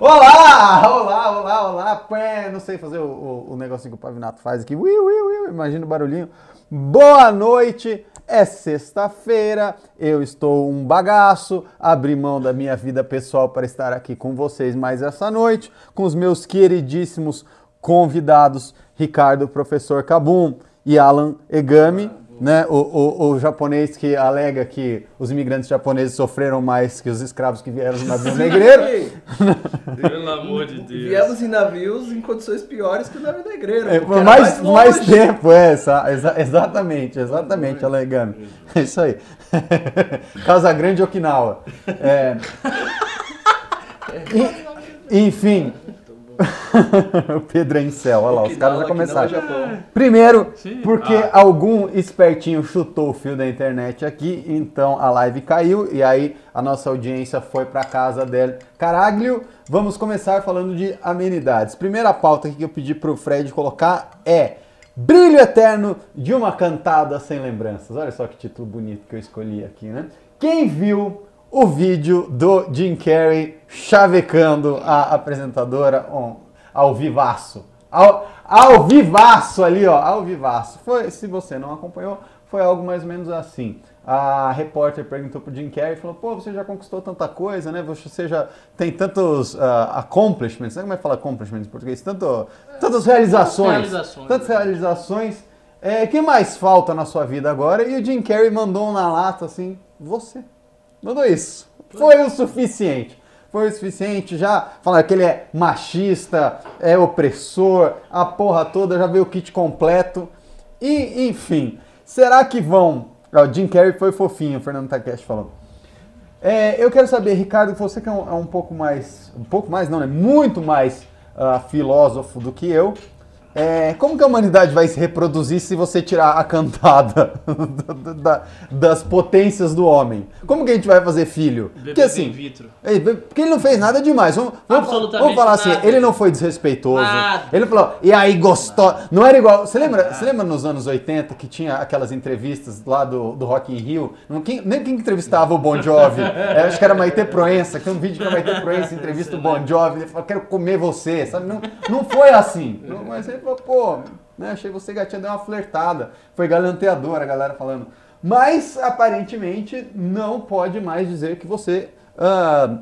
Olá, olá, olá, olá. Pé, não sei fazer o, o, o negocinho que o Pavinato faz aqui. Ui, ui, ui, imagina o barulhinho. Boa noite. É sexta-feira, eu estou um bagaço, abri mão da minha vida pessoal para estar aqui com vocês mais essa noite, com os meus queridíssimos convidados, Ricardo Professor Cabum e Alan Egami né, o, o, o, japonês que alega que os imigrantes japoneses sofreram mais que os escravos que vieram no navio negreiro. Pelo amor de Deus. Viemos em navios em condições piores que o navio negreiro. É, mais, mais, mais, tempo, é, exa, exatamente, exatamente, alegando. É isso aí. Casa Grande Okinawa. É, enfim, Pedro é em céu, olha lá, os caras já começaram. É Primeiro, Sim. porque ah. algum espertinho chutou o fio da internet aqui, então a live caiu e aí a nossa audiência foi para casa dele. Caraglio, vamos começar falando de amenidades. Primeira pauta que eu pedi pro Fred colocar é Brilho Eterno de uma Cantada Sem Lembranças. Olha só que título bonito que eu escolhi aqui, né? Quem viu o vídeo do Jim Carrey chavecando a apresentadora ao vivaço. Ao, ao vivaço ali, ó, ao vivaço. Foi, se você não acompanhou, foi algo mais ou menos assim. A repórter perguntou pro Jim Carrey e falou: pô, você já conquistou tanta coisa, né? Você já tem tantos uh, accomplishments, né? Como é que fala accomplishments em português? Tanto, tantas realizações. realizações tantas realizações. É, que mais falta na sua vida agora? E o Jim Carrey mandou na lata assim: você. Mandou isso. Foi o suficiente. Foi o suficiente. Já falaram que ele é machista, é opressor, a porra toda, já veio o kit completo. E, enfim, será que vão. O Jim Carrey foi fofinho, o Fernando Takeshi falou. É, eu quero saber, Ricardo, você que é um, é um, pouco mais. Um pouco mais, não, é muito mais uh, filósofo do que eu. É, como que a humanidade vai se reproduzir se você tirar a cantada da, das potências do homem? Como que a gente vai fazer filho? Bebê porque assim, vitro. É, porque ele não fez nada demais. Vamos, vamos, vamos falar assim, nada. ele não foi desrespeitoso. Nada. Ele falou, e aí gostou. Não era igual. Você lembra, você lembra nos anos 80 que tinha aquelas entrevistas lá do, do Rock in Rio? Quem, nem quem entrevistava o Bon Jovi? é, acho que era Maite Proença, que um vídeo que a Maite Proença entrevista o Bon Jovi. Ele falou, quero comer você. Sabe? Não, não foi assim. Não, mas ele falou, pô, né, achei você gatinha, deu uma flertada. Foi galanteadora a galera falando. Mas, aparentemente, não pode mais dizer que você uh,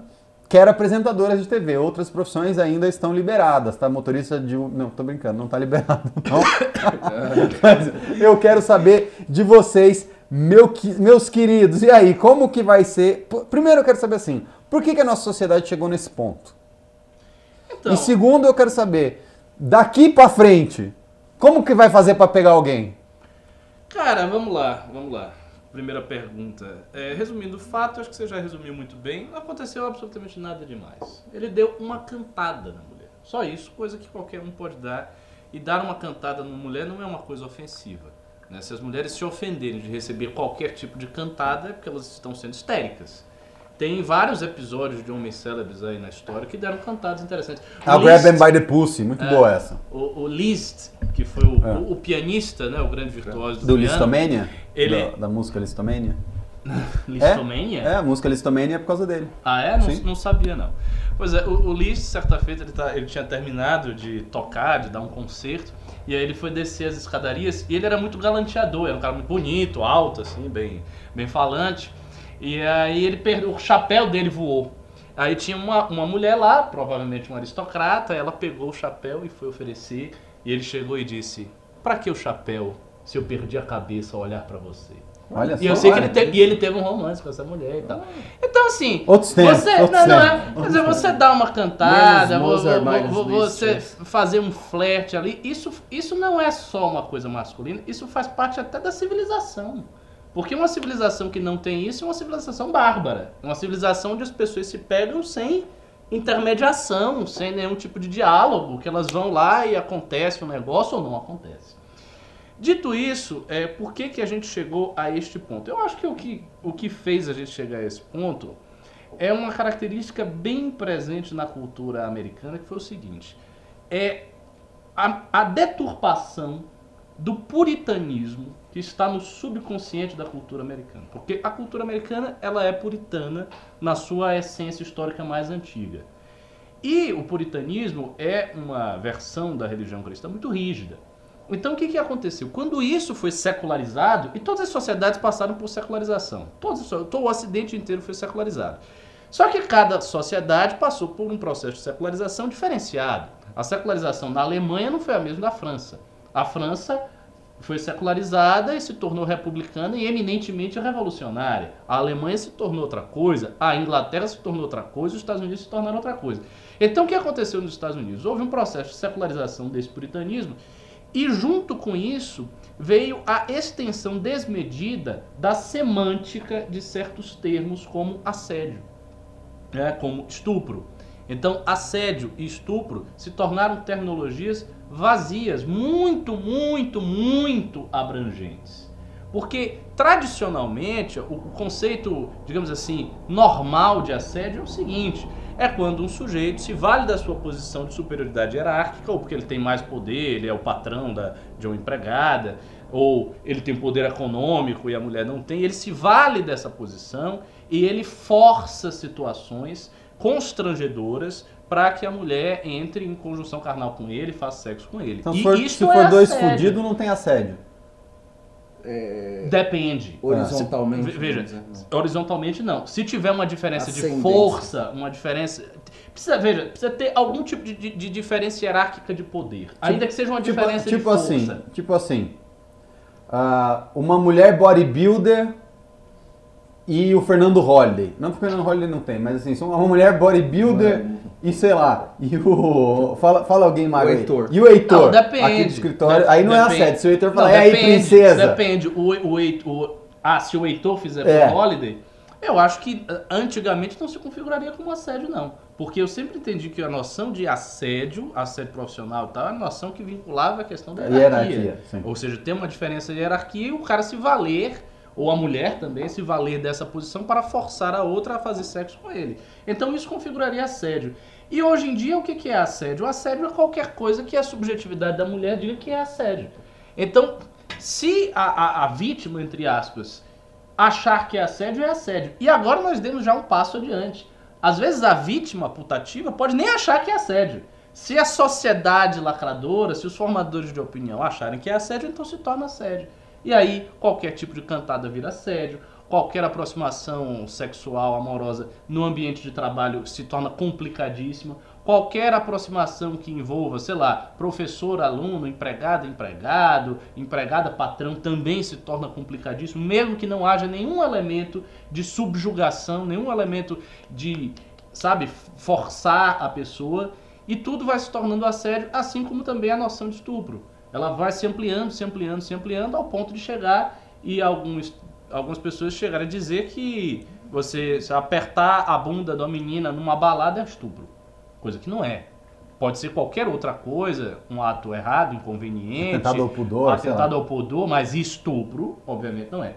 quer apresentadora de TV. Outras profissões ainda estão liberadas, tá? Motorista de... Não, tô brincando, não tá liberado, não. Mas eu quero saber de vocês, meu, meus queridos. E aí, como que vai ser... Primeiro eu quero saber assim, por que, que a nossa sociedade chegou nesse ponto? Então... E segundo, eu quero saber daqui para frente, como que vai fazer para pegar alguém? Cara, vamos lá, vamos lá. Primeira pergunta. É, resumindo o fato, acho que você já resumiu muito bem. Não aconteceu absolutamente nada demais. Ele deu uma cantada na mulher. Só isso, coisa que qualquer um pode dar. E dar uma cantada na mulher não é uma coisa ofensiva. Né? Se as mulheres se ofenderem de receber qualquer tipo de cantada, é porque elas estão sendo histéricas. Tem vários episódios de homens célebres aí na história que deram cantadas interessantes. A Grab Them by the Pussy, muito é, boa essa. O, o Liszt, que foi o, é. o, o, pianista, né, o grande virtuoso do, do Listomania? Ele... Da, da música Listomania? Listomania? É, é, a música Listomania é por causa dele. Ah, é? Não, não sabia, não. Pois é, o, o Liszt, certa feita, ele, tá, ele tinha terminado de tocar, de dar um concerto, e aí ele foi descer as escadarias, e ele era muito galanteador, era um cara muito bonito, alto, assim, bem, bem falante. E aí ele perdeu, o chapéu dele voou. Aí tinha uma, uma mulher lá, provavelmente uma aristocrata, ela pegou o chapéu e foi oferecer. E ele chegou e disse: Pra que o chapéu se eu perdi a cabeça ao olhar para você? Olha e só, eu sei que ele, e ele teve um romance com essa mulher e tal. Então, assim. Outros tempos. Você, outros não, não é. Quer dizer, você dá uma cantada, você fazer um flerte ali. Isso, isso não é só uma coisa masculina, isso faz parte até da civilização. Porque uma civilização que não tem isso é uma civilização bárbara. Uma civilização onde as pessoas se pegam sem intermediação, sem nenhum tipo de diálogo, que elas vão lá e acontece um negócio ou não acontece. Dito isso, é, por que, que a gente chegou a este ponto? Eu acho que o, que o que fez a gente chegar a esse ponto é uma característica bem presente na cultura americana, que foi o seguinte: é a, a deturpação do puritanismo que está no subconsciente da cultura americana. Porque a cultura americana ela é puritana na sua essência histórica mais antiga. E o puritanismo é uma versão da religião cristã muito rígida. Então o que, que aconteceu? Quando isso foi secularizado, e todas as sociedades passaram por secularização, todo o Ocidente inteiro foi secularizado. Só que cada sociedade passou por um processo de secularização diferenciado. A secularização na Alemanha não foi a mesma da França. A França foi secularizada e se tornou republicana e eminentemente revolucionária. A Alemanha se tornou outra coisa, a Inglaterra se tornou outra coisa, os Estados Unidos se tornaram outra coisa. Então o que aconteceu nos Estados Unidos? Houve um processo de secularização desse puritanismo e junto com isso veio a extensão desmedida da semântica de certos termos como assédio, né, como estupro. Então, assédio e estupro se tornaram terminologias vazias, muito, muito, muito abrangentes. Porque tradicionalmente o conceito, digamos assim, normal de assédio é o seguinte: é quando um sujeito se vale da sua posição de superioridade hierárquica, ou porque ele tem mais poder, ele é o patrão da, de uma empregada, ou ele tem poder econômico e a mulher não tem, ele se vale dessa posição e ele força situações constrangedoras para que a mulher entre em conjunção carnal com ele, faça sexo com ele. Então, e for, se for é dois fudidos, não tem assédio. É... Depende. Horizontalmente. Veja, horizontalmente não. Se tiver uma diferença de força, uma diferença. Precisa, veja, precisa ter algum tipo de, de, de diferença hierárquica de poder. Tipo, ainda que seja uma tipo, diferença tipo de força. Assim, tipo assim. Uh, uma mulher bodybuilder e o Fernando Holliday. Não que o Fernando Holliday não tem, mas assim, são uma mulher bodybuilder Mano. e sei lá. E o. Fala, fala alguém mais. O Heitor. E o Heitor. Não, depende. Aqui do escritório. aí não é depende. é assédio. Se o Heitor falar, é aí, princesa. Depende. O, o, o, ah, se o Heitor fizer é. pro Holiday, eu acho que ah, antigamente não se configuraria como assédio, não. Porque eu sempre entendi que a noção de assédio, assédio profissional e tal, é a noção que vinculava a questão da hierarquia. hierarquia Ou seja, tem uma diferença de hierarquia e o cara se valer ou a mulher também se valer dessa posição para forçar a outra a fazer sexo com ele. Então isso configuraria assédio. E hoje em dia o que é assédio? O assédio é qualquer coisa que a subjetividade da mulher diga que é assédio. Então, se a, a, a vítima, entre aspas, achar que é assédio, é assédio. E agora nós demos já um passo adiante. Às vezes a vítima putativa pode nem achar que é assédio. Se a sociedade lacradora, se os formadores de opinião acharem que é assédio, então se torna assédio. E aí qualquer tipo de cantada vira assédio, qualquer aproximação sexual amorosa no ambiente de trabalho se torna complicadíssima. Qualquer aproximação que envolva, sei lá, professor, aluno, empregada, empregado, empregada, patrão, também se torna complicadíssimo, mesmo que não haja nenhum elemento de subjugação, nenhum elemento de, sabe, forçar a pessoa. E tudo vai se tornando assédio, assim como também a noção de estupro ela vai se ampliando, se ampliando, se ampliando, ao ponto de chegar e alguns, algumas pessoas chegarem a dizer que você apertar a bunda da menina numa balada é estupro. Coisa que não é. Pode ser qualquer outra coisa, um ato errado, inconveniente. Atentado ao pudor. Atentado ao pudor, mas estupro, obviamente, não é.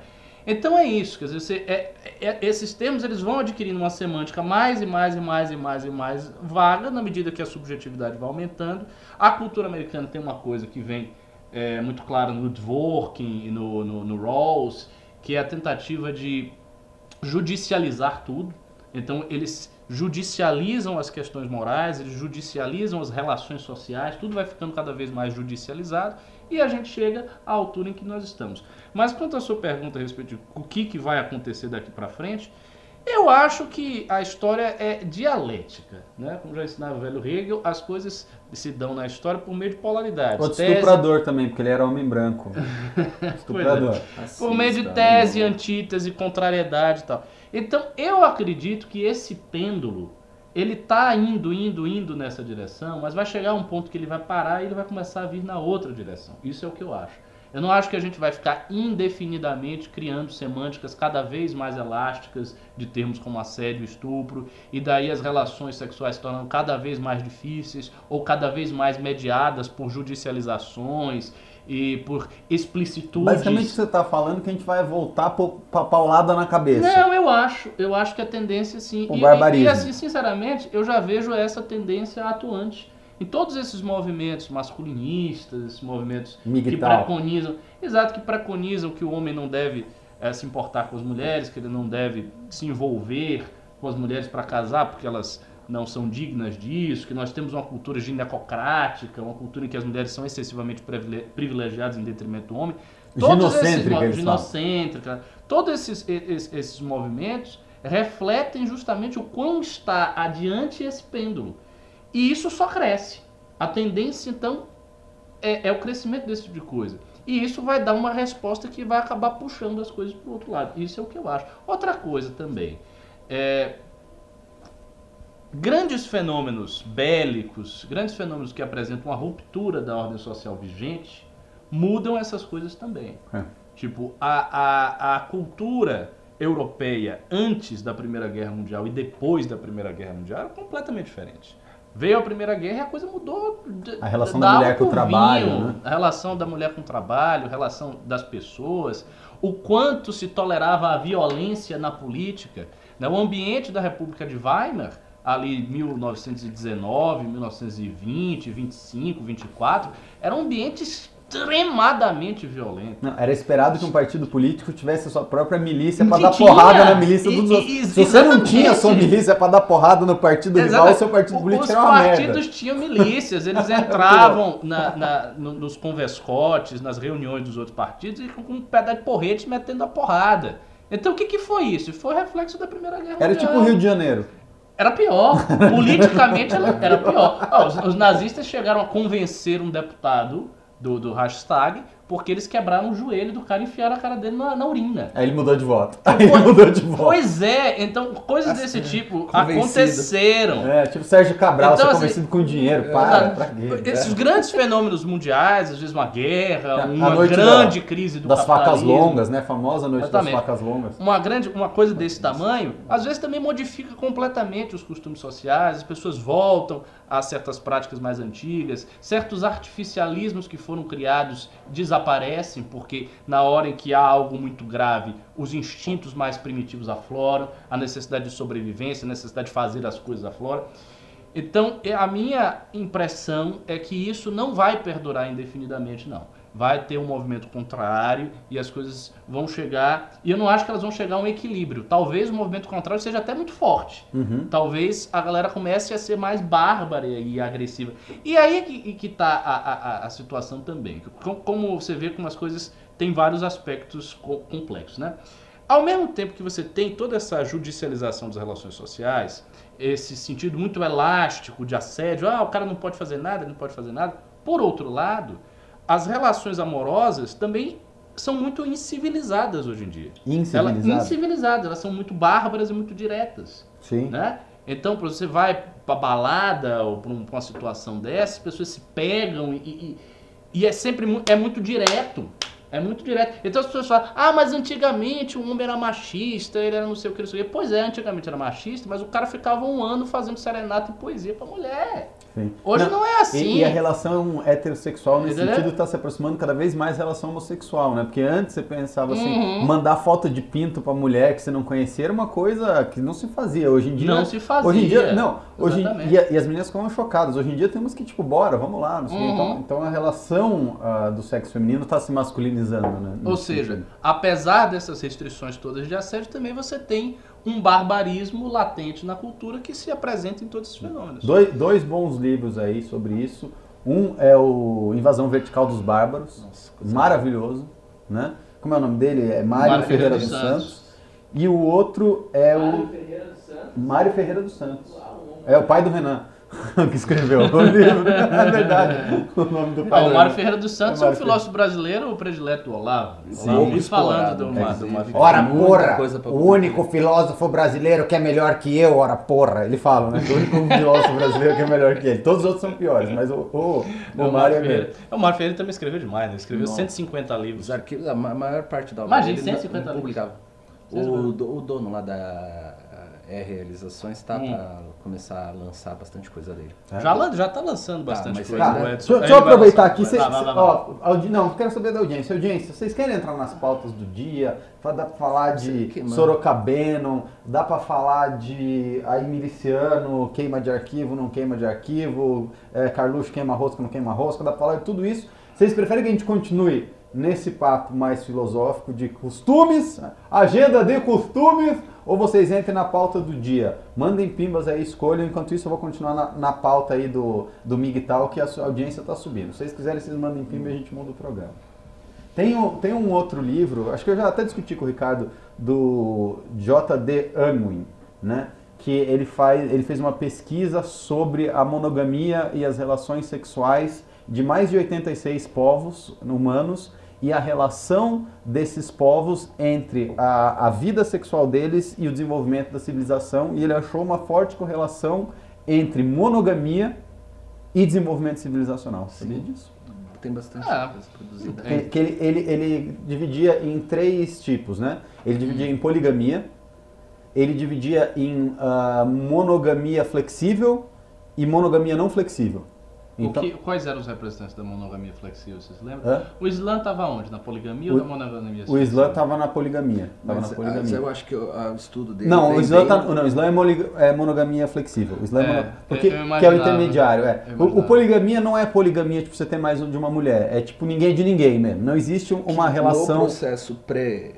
Então é isso, quer dizer, você, é, é, esses termos eles vão adquirindo uma semântica mais e mais e mais e mais e mais vaga na medida que a subjetividade vai aumentando. A cultura americana tem uma coisa que vem é, muito clara no Dworkin e no, no, no Rawls, que é a tentativa de judicializar tudo. Então eles judicializam as questões morais, eles judicializam as relações sociais, tudo vai ficando cada vez mais judicializado e a gente chega à altura em que nós estamos. Mas quanto à sua pergunta a respeito de o que, que vai acontecer daqui para frente, eu acho que a história é dialética, né? Como já ensinava o velho Hegel, as coisas se dão na história por meio de polaridades. Outro tese... estuprador também, porque ele era homem branco. estuprador. É. Por meio de tese, antítese, contrariedade e tal. Então, eu acredito que esse pêndulo ele tá indo, indo, indo nessa direção, mas vai chegar um ponto que ele vai parar e ele vai começar a vir na outra direção. Isso é o que eu acho. Eu não acho que a gente vai ficar indefinidamente criando semânticas cada vez mais elásticas de termos como assédio estupro, e daí as relações sexuais se tornando cada vez mais difíceis ou cada vez mais mediadas por judicializações e por explicitudes. Basicamente você está falando que a gente vai voltar para paulada na cabeça. Não, eu acho. Eu acho que a tendência sim. O e, barbarismo. E, e assim, sinceramente, eu já vejo essa tendência atuante em todos esses movimentos masculinistas, esses movimentos Miguel. que preconizam, exato, que preconizam que o homem não deve é, se importar com as mulheres, que ele não deve se envolver com as mulheres para casar, porque elas não são dignas disso, que nós temos uma cultura ginecocrática, uma cultura em que as mulheres são excessivamente privilegiadas em detrimento do homem. Todos esses ginocêntrica, todos esses, esses, esses movimentos refletem justamente o quão está adiante esse pêndulo. E isso só cresce. A tendência, então, é, é o crescimento desse tipo de coisa. E isso vai dar uma resposta que vai acabar puxando as coisas para o outro lado. Isso é o que eu acho. Outra coisa também. É, grandes fenômenos bélicos, grandes fenômenos que apresentam uma ruptura da ordem social vigente, mudam essas coisas também. É. Tipo, a, a, a cultura europeia antes da Primeira Guerra Mundial e depois da Primeira Guerra Mundial era completamente diferente. Veio a Primeira Guerra e a coisa mudou. A relação da, da mulher com o trabalho. Vinho, né? A relação da mulher com o trabalho, a relação das pessoas, o quanto se tolerava a violência na política. Né? O ambiente da República de Weimar, ali 1919, 1920, 25, 24, era um ambiente extremadamente violento. Não, era esperado que um partido político tivesse a sua própria milícia para dar porrada na milícia dos outros. Se você não tinha a sua milícia para dar porrada no partido rival, o seu partido político Os era uma merda. Os partidos tinham milícias, eles entravam na, na, nos converscotes, nas reuniões dos outros partidos e com um pedaço de porrete metendo a porrada. Então o que, que foi isso? Foi reflexo da Primeira Guerra Era tipo o Rio de Janeiro. Era pior. Politicamente era pior. Os, os nazistas chegaram a convencer um deputado do, do hashtag, porque eles quebraram o joelho do cara e enfiaram a cara dele na, na urina. Aí ele mudou de voto. Aí ele mudou de voto. Pois é, então coisas assim, desse tipo convencido. aconteceram. É, tipo Sérgio Cabral, então, ser assim, convencido com dinheiro, é, para, pra quê? Esses é. grandes fenômenos mundiais, às vezes uma guerra, uma grande da, crise do Das facas longas, né? A famosa noite Exatamente. das facas longas. Uma, grande, uma coisa desse tamanho, às vezes também modifica completamente os costumes sociais, as pessoas voltam a certas práticas mais antigas, certos artificialismos que foram criados desaparecem, porque na hora em que há algo muito grave, os instintos mais primitivos afloram, a necessidade de sobrevivência, a necessidade de fazer as coisas afloram. Então, a minha impressão é que isso não vai perdurar indefinidamente, não vai ter um movimento contrário e as coisas vão chegar. E eu não acho que elas vão chegar a um equilíbrio. Talvez o movimento contrário seja até muito forte. Uhum. Talvez a galera comece a ser mais bárbara e agressiva. E aí é que, que tá a, a, a situação também. Como você vê como as coisas têm vários aspectos complexos, né? Ao mesmo tempo que você tem toda essa judicialização das relações sociais, esse sentido muito elástico de assédio, ah, o cara não pode fazer nada, ele não pode fazer nada. Por outro lado, as relações amorosas também são muito incivilizadas hoje em dia. Incivilizadas? Elas, incivilizadas, elas são muito bárbaras e muito diretas. Sim. Né? Então, você vai pra balada ou pra, uma situação dessa, as pessoas se pegam e, e, e é sempre é muito direto. É muito direto. Então as pessoas falam, ah, mas antigamente o homem era machista, ele era não sei o que, não sei o que. Pois é, antigamente era machista, mas o cara ficava um ano fazendo serenata e poesia pra mulher. Sim. Hoje não, não, é assim. E, e, a relação heterossexual nesse Entendeu? sentido está se aproximando cada vez mais da relação homossexual, né? Porque antes você pensava assim, uhum. mandar foto de pinto para mulher que você não conhecia era uma coisa que não se fazia. Hoje em dia. Não se fazia. Hoje em dia, não. Hoje em, e, e, as meninas ficam chocadas. Hoje em dia temos que, tipo, bora, vamos lá. Uhum. Então, então a relação uh, do sexo feminino está se masculinizando, né? Ou seja, sentido. apesar dessas restrições todas de assédio, também você tem um barbarismo latente na cultura que se apresenta em todos esses fenômenos. Dois, dois bons livros aí sobre isso. Um é o Invasão Vertical dos Bárbaros, Nossa, maravilhoso, né? Como é o nome dele? É Mário, Mário Ferreira, dos Santos. Santos. E o outro é Mário o Ferreira dos Santos. Mário Ferreira dos Santos. É o pai do Renan. que escreveu o livro. É verdade. O nome do pai. Ah, o Mário Ferreira dos Santos é, é um filósofo brasileiro, o predileto do Olavo. Sim, Olavo falando do uma, de uma Ora, porra! O único filósofo brasileiro que é melhor que eu, ora, porra. Ele fala, né? O único filósofo brasileiro que é melhor que ele. Todos os outros são piores, mas o, o, o, o Mário é mesmo. O Mário Ferreira também escreveu demais, né? Escreveu Nossa. 150 livros. Os arquivos, a maior parte da obra Imagina, 150 livros. O, o dono lá da é realizações, está hum. Começar a lançar bastante coisa dele. É. Já, já tá lançando tá, bastante coisa. Tá, deixa, deixa eu aproveitar aqui. Cê, não, não, ó, audi, não, quero saber da audiência. Audiência, vocês querem entrar nas pautas do dia? Dá para falar de Sorocabeno, dá para falar de aí miliciano, queima de arquivo, não queima de arquivo, é, Carluxo queima rosca, não queima rosca, dá para falar de tudo isso. Vocês preferem que a gente continue nesse papo mais filosófico de costumes, agenda de costumes, ou vocês entrem na pauta do dia. Mandem pimbas aí, escolham. Enquanto isso, eu vou continuar na, na pauta aí do, do MGTOW, que a audiência está subindo. Se vocês quiserem, vocês mandem pimba e a gente muda o programa. Tem um, tem um outro livro, acho que eu já até discuti com o Ricardo, do J.D. Unwin, né? que ele, faz, ele fez uma pesquisa sobre a monogamia e as relações sexuais de mais de 86 povos humanos e a relação desses povos entre a, a vida sexual deles e o desenvolvimento da civilização. E ele achou uma forte correlação entre monogamia e desenvolvimento civilizacional. Sabia Sim. disso? Tem bastante ah, coisa produzida. Que, que ele, ele, ele dividia em três tipos, né? Ele dividia hum. em poligamia, ele dividia em uh, monogamia flexível e monogamia não flexível. Então, que, quais eram os representantes da monogamia flexível, vocês lembram? Hã? O Islã estava onde? Na poligamia o, ou na monogamia O Islã estava na poligamia. Tava mas, na poligamia. Mas eu acho que o, o estudo dele. Não, o Islã, bem... tá, não, o Islã é, é, monogamia flexível. O Islã é, é porque, que é o intermediário. É. O, o, poligamia não é poligamia, tipo, você ter mais de uma mulher. É tipo ninguém de ninguém mesmo. Não existe uma que relação. No processo pré.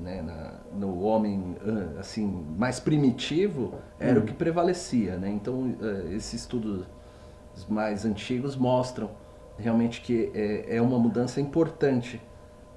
Né, na, no homem assim mais primitivo era hum. o que prevalecia, né? Então eh, esse estudo mais antigos mostram realmente que é, é uma mudança importante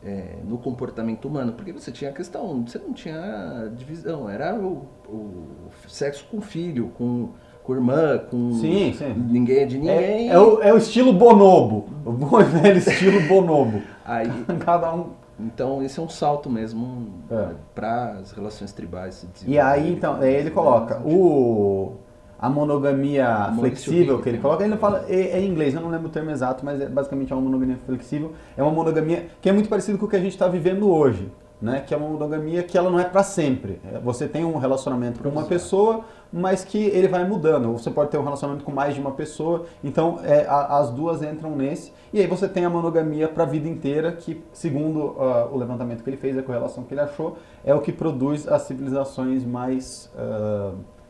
é, no comportamento humano, porque você tinha a questão, você não tinha divisão, era o, o sexo com filho, com, com irmã, com sim, sim. ninguém é de ninguém. É, é, o, é o estilo bonobo, o bom velho estilo bonobo. Aí, Cada um. Então esse é um salto mesmo é. para as relações tribais. e aí então, aí ele coloca o a monogamia flexível que ele coloca, ele fala, é, é, em inglês, eu não lembro o termo exato, mas é, basicamente é uma monogamia flexível, é uma monogamia que é muito parecido com o que a gente está vivendo hoje, né? que é uma monogamia que ela não é para sempre. É, você tem um relacionamento com uma pessoa, mas que ele vai mudando. Você pode ter um relacionamento com mais de uma pessoa, então é, a, as duas entram nesse, e aí você tem a monogamia para a vida inteira, que segundo uh, o levantamento que ele fez, a correlação que ele achou, é o que produz as civilizações mais... Uh,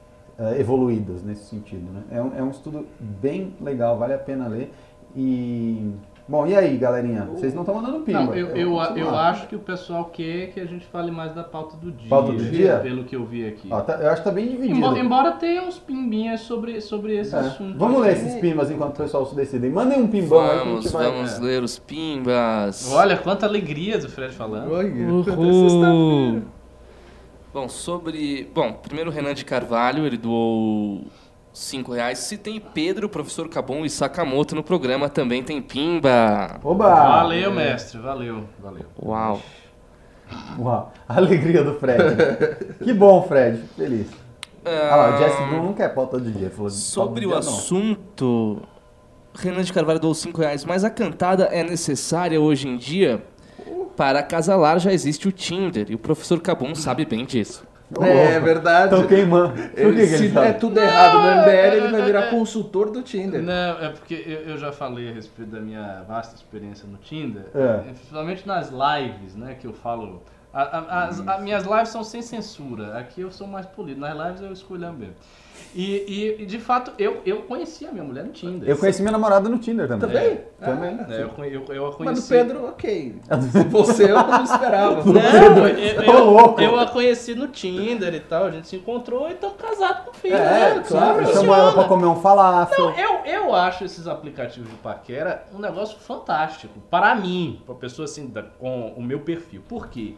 uh, evoluídas nesse sentido. Né? É, um, é um estudo bem legal, vale a pena ler. E Bom, e aí, galerinha? Vocês não estão mandando pimba. Não, eu, eu, eu, eu acho que o pessoal quer que a gente fale mais da pauta do dia. Pauta do dia? Pelo que eu vi aqui. Ó, tá, eu acho que tá bem dividido. Embora, embora tenha uns pimbinhas sobre, sobre esse é. assunto. Vamos ler esses pimbas enquanto o pessoal se decidem. Mandem um pimbão vamos, aí que a gente vai... Vamos ler os pimbas. Olha, quanta alegria do Fred falando. Oi, Uhul. Bom, sobre. Bom, primeiro o Renan de Carvalho, ele doou 5 reais. Se tem Pedro, professor Cabon e Sakamoto no programa, também tem Pimba. Oba! Valeu, mestre, valeu, valeu. Uau. Uau, a alegria do Fred. que bom, Fred, feliz. Ah, lá, o Jesse Bruno não quer pauta de dia. Falou, sobre o dia, assunto, Renan de Carvalho doou 5 reais, mas a cantada é necessária hoje em dia? Para casalar já existe o Tinder e o professor Cabum sabe bem disso. É, é verdade. Estão queimando. Por ele, que, se der tudo errado no MBL, ele vai virar consultor do Tinder. Não, é porque eu, eu, já falei a respeito da minha vasta experiência no Tinder, é. principalmente nas lives, né, que eu falo. A, a, as a, minhas lives são sem censura. Aqui eu sou mais polido. Nas lives eu escolho mesmo. E, e, de fato, eu, eu conheci a minha mulher no Tinder. Eu conheci minha namorada no Tinder também. Também? É, também. É, eu, eu, eu a conheci. Mas do Pedro, ok. Você eu não esperava. Não, eu, eu, eu, a conheci no Tinder e tal. A gente se encontrou e estamos casados com filho. É, né? claro. Chamou ela pra comer um falafel. Não, eu, eu acho esses aplicativos de paquera um negócio fantástico. Para mim, pra pessoa assim, da, com o meu perfil. Por quê?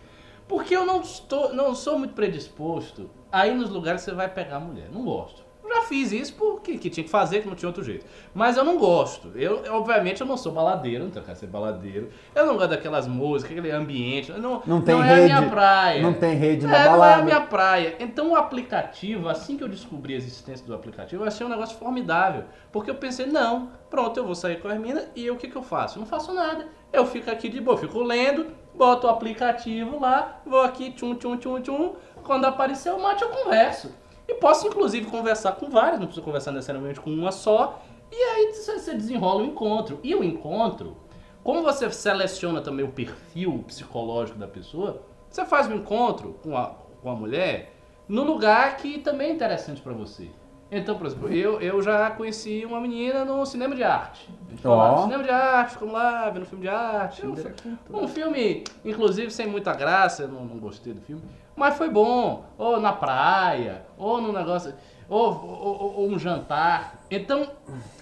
Porque eu não, estou, não sou muito predisposto aí nos lugares você vai pegar a mulher. Não gosto. Já fiz isso porque que tinha que fazer, que não tinha outro jeito. Mas eu não gosto. Eu, obviamente, eu não sou baladeiro, não quero ser baladeiro. Eu não gosto daquelas músicas, aquele ambiente. Não, não tem não rede. é a minha praia. Não tem rede é, na balada. Não é a minha praia. Então o aplicativo, assim que eu descobri a existência do aplicativo, eu achei um negócio formidável. Porque eu pensei, não, pronto, eu vou sair com as minas e o que, que eu faço? Eu não faço nada. Eu fico aqui de boa, fico lendo, boto o aplicativo lá, vou aqui, tchum, tchum, tchum, tchum. Quando aparecer o mate, eu converso. E posso, inclusive, conversar com várias, não preciso conversar necessariamente com uma só. E aí você desenrola o encontro. E o encontro, como você seleciona também o perfil psicológico da pessoa, você faz um encontro com a, com a mulher no lugar que também é interessante para você. Então, por exemplo, eu, eu já conheci uma menina no cinema de arte. Oh. cinema de arte, ficamos lá vendo filme de arte. Um, um, filme, inclusive, sem muita graça, eu não, não gostei do filme. Mas foi bom. Ou na praia, ou no negócio. Ou, ou, ou um jantar. Então,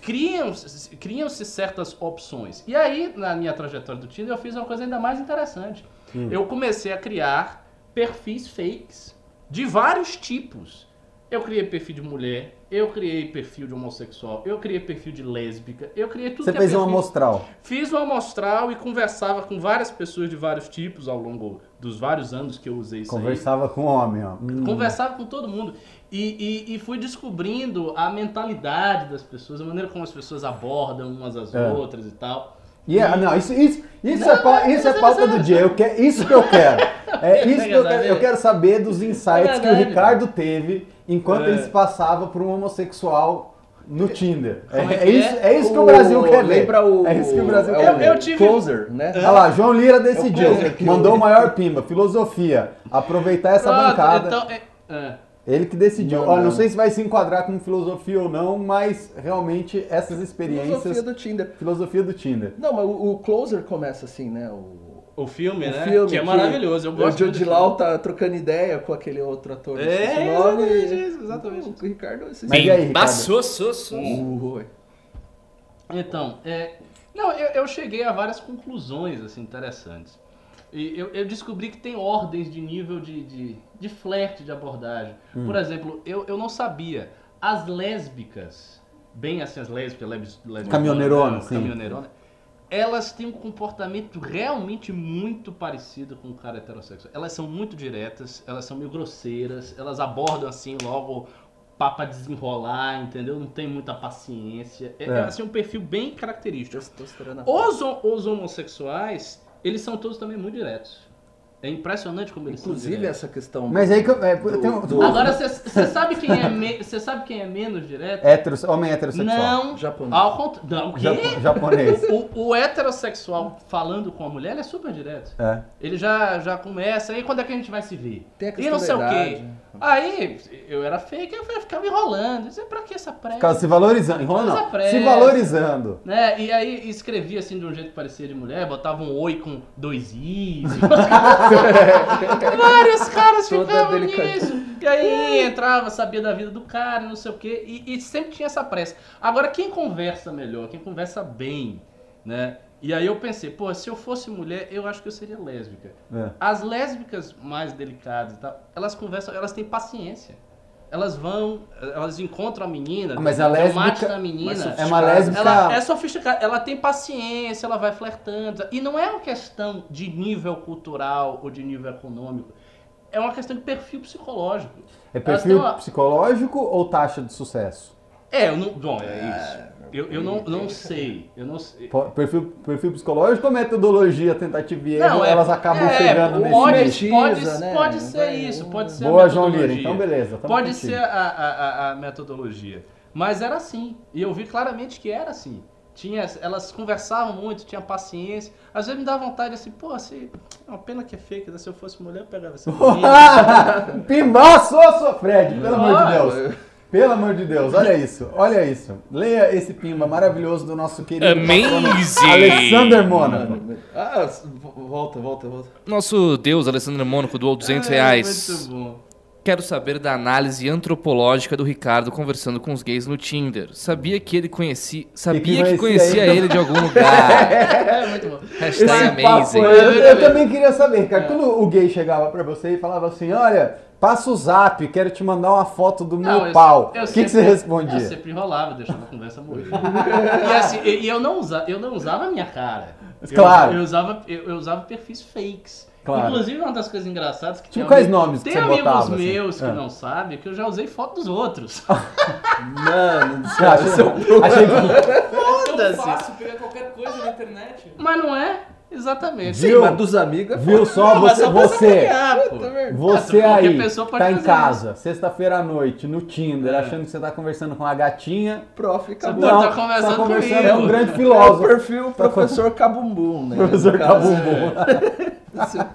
criam-se criam certas opções. E aí, na minha trajetória do Tinder, eu fiz uma coisa ainda mais interessante. Hum. Eu comecei a criar perfis fakes de vários tipos. Eu criei perfil de mulher, eu criei perfil de homossexual, eu criei perfil de lésbica, eu criei tudo Você que fez é uma amostral? Fiz uma amostral e conversava com várias pessoas de vários tipos ao longo dos vários anos que eu usei isso Conversava aí. com homem, ó. Hum. Conversava com todo mundo. E, e, e, fui descobrindo a mentalidade das pessoas, a maneira como as pessoas abordam umas às é. outras e tal. Yeah, não, isso, isso, isso não, é, isso é pauta do dia. Eu quero, isso que eu quero. É isso que eu quero. Eu quero saber dos insights que o Ricardo teve enquanto é. ele se passava por um homossexual no Tinder. É, é, é, isso, é isso que o, o Brasil quer ver. Lembra o, é isso que o Brasil é quer ver. Eu tive... Closer, né? Olha lá, João Lira decidiu. mandou o maior pimba. Filosofia. Aproveitar essa Pronto, bancada. Então, é, ele que decidiu. Não, Olha, não sei se vai se enquadrar como filosofia ou não, mas realmente essas experiências. Filosofia do Tinder. Filosofia do Tinder. Não, mas o, o Closer começa assim, né? O... O filme, o né? Filme que é maravilhoso. Eu gosto o Jude Law tá trocando ideia com aquele outro ator. É, nome, exatamente. O Ricardo... Mas e aí, Ricardo? Uh, então, é... Não, eu, eu cheguei a várias conclusões, assim, interessantes. E eu, eu, descobri que tem ordens de nível de, de, de flerte de abordagem. Hum. Por exemplo, eu, eu não sabia. As lésbicas, bem assim, as lésbicas, lésbicas caminhoneirona, caminhoneirona, elas têm um comportamento realmente muito parecido com o cara heterossexual. Elas são muito diretas, elas são meio grosseiras, elas abordam assim logo papa desenrolar, entendeu? Não tem muita paciência. É, é. assim um perfil bem característico. Os, os homossexuais eles são todos também muito diretos. É impressionante como eles Inclusive são essa questão. Mas aí que eu, é, do, tenho, do... Agora você sabe quem é me, você sabe quem é menos direto? Hetero, homem heterossexual. Não, japonês. Ao cont... Não, o quê? japonês. O, o, heterossexual falando com a mulher, ele é super direto. É. Ele já já começa, aí quando é que a gente vai se ver? Tem a e não sei o quê. Aí eu era fake, eu ficava enrolando. Dizia, pra que essa pressa? Ficava se valorizando, enrolando não. Se valorizando. Né? E aí escrevia assim de um jeito que parecia de mulher, botava um oi com dois i's. Vários caras ficavam nisso. E aí entrava, sabia da vida do cara, não sei o quê. E, e sempre tinha essa pressa. Agora, quem conversa melhor, quem conversa bem, né? E aí eu pensei, pô, se eu fosse mulher, eu acho que eu seria lésbica. É. As lésbicas mais delicadas e tal, elas conversam, elas têm paciência. Elas vão, elas encontram a menina, mas a lésbica da menina. É uma lésbica. Ela é sofisticada, ela tem paciência, ela vai flertando. E não é uma questão de nível cultural ou de nível econômico. É uma questão de perfil psicológico. É perfil uma... psicológico ou taxa de sucesso? É, eu não. Bom, é isso. Eu, eu não, não sei. Eu não sei. Perfil, perfil psicológico ou metodologia tentativa e erro, é, elas acabam é, chegando nesse pode, pode, né? pode ser isso, pode ser Boa, João Lira, então beleza. Pode contigo. ser a, a, a, metodologia. Mas era assim. E eu vi claramente que era assim. Tinha, elas conversavam muito, tinha paciência. Às vezes me dava vontade assim, pô, assim, é uma pena que é fake, né? se eu fosse mulher eu pegava essa Pimbaço, sou Fred, pelo amor de Deus. Pelo amor de Deus, olha isso, olha isso. Leia esse pimba maravilhoso do nosso querido Amazing. Alexander Mônaco. Ah, volta, volta, volta. Nosso Deus, Alexander Mônaco, doou 200 é, reais. Muito bom. Quero saber da análise antropológica do Ricardo conversando com os gays no Tinder. Sabia que ele conhecia. Sabia que, que conhecia ele. de algum lugar. é, muito bom. Hashtag amazing. eu, eu, também queria saber, cara. É. Quando o gay chegava pra você e falava assim: olha, passa o zap, quero te mandar uma foto do meu eu, pau. O que, que você respondia? Eu sempre enrolava, deixava a conversa morrer. e assim, e, eu, não usa, eu não usava a minha cara. Claro. Eu, eu usava, eu, eu usava perfis fakes. Claro. Inclusive, uma das coisas engraçadas que tipo, quais amigos, nomes tem que amigos botava, assim? meus assim? que é. não sabem que eu já usei foto dos outros. Mano, você achei, achei que... Foda-se. É fácil pegar qualquer coisa na internet. Mas não é? Exatamente. Viu? Sim, mas dos amigos é Viu só não, você, você, você aí, tá em casa, sexta-feira à noite, no Tinder, é. achando que você tá conversando com a gatinha. Prof, acabou. Não, tá conversando, tá conversando é um grande filósofo. É o perfil professor Cabumbum, né? Professor Cabumbum.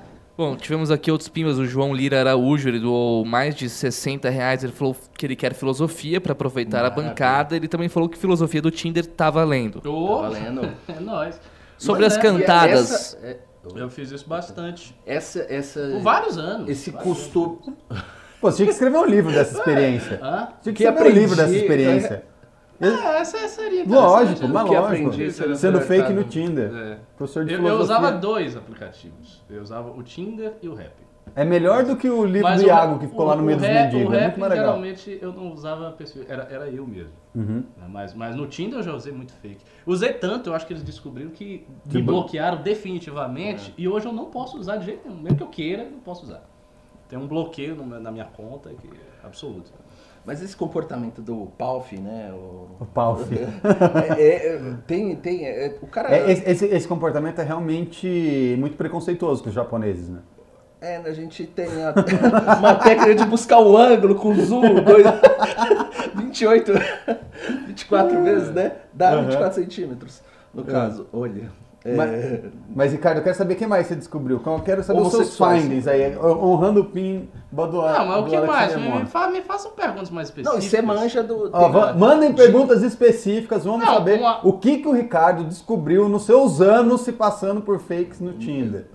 Bom, tivemos aqui outros pimbas. O João Lira Araújo, ele doou mais de 60 reais. Ele falou que ele quer filosofia para aproveitar Maravilha. a bancada. Ele também falou que filosofia do Tinder tá valendo. Tô. Tá valendo. É nóis. Sobre Mas, as é, cantadas. Essa, é, Eu fiz isso bastante. Essa, essa, Por vários anos. Esse costume. Pô, você tinha que escrever um livro dessa experiência. Hã? Tinha que Que escrever aprendi, um livro dessa experiência. É, essa seria Lógico, mas né? lógico. aprendi sendo fake no Tinder. É. Professor de Eu, eu usava dois aplicativos. Eu usava o Tinder e o Rap. É melhor do que o livro Mas do o- Iago que ficou o- lá no meio o dos rap- mendigos. O É rap, muito mais legal. geralmente, eu não usava perfil, era, era eu mesmo. Uhum. né? Mas, mas no Tinder eu já usei muito fake. Usei tanto, eu acho que eles descobriram que Que me bom. bloquearam definitivamente e hoje eu não posso usar de jeito nenhum. Mesmo que eu queira, eu não posso usar. Tem um bloqueio na minha conta que é absoluto. Mas esse comportamento do Palf, né? O, O pau, filho. é, é, tem, tem, é, o cara. É, esse, esse- esse comportamento é realmente muito preconceituoso com os japoneses, né? É, a gente tem a- uma técnica de buscar o ângulo com zoom, dois, 28, 24 vezes, né? Dá Aham. 24 centímetros, no caso. Olha. é, Mas, mas, Ricardo, eu quero saber o que mais você descobriu. Eu quero saber os seus findings aí, honrando o PIN do Não, mas o que mais? Me, fa- me façam perguntas mais específicas. Não, e você manja do. Ó, va- mandem perguntas específicas, vamos Não, saber uma- o que, que o Ricardo descobriu nos seus anos se passando por fakes no Tinder.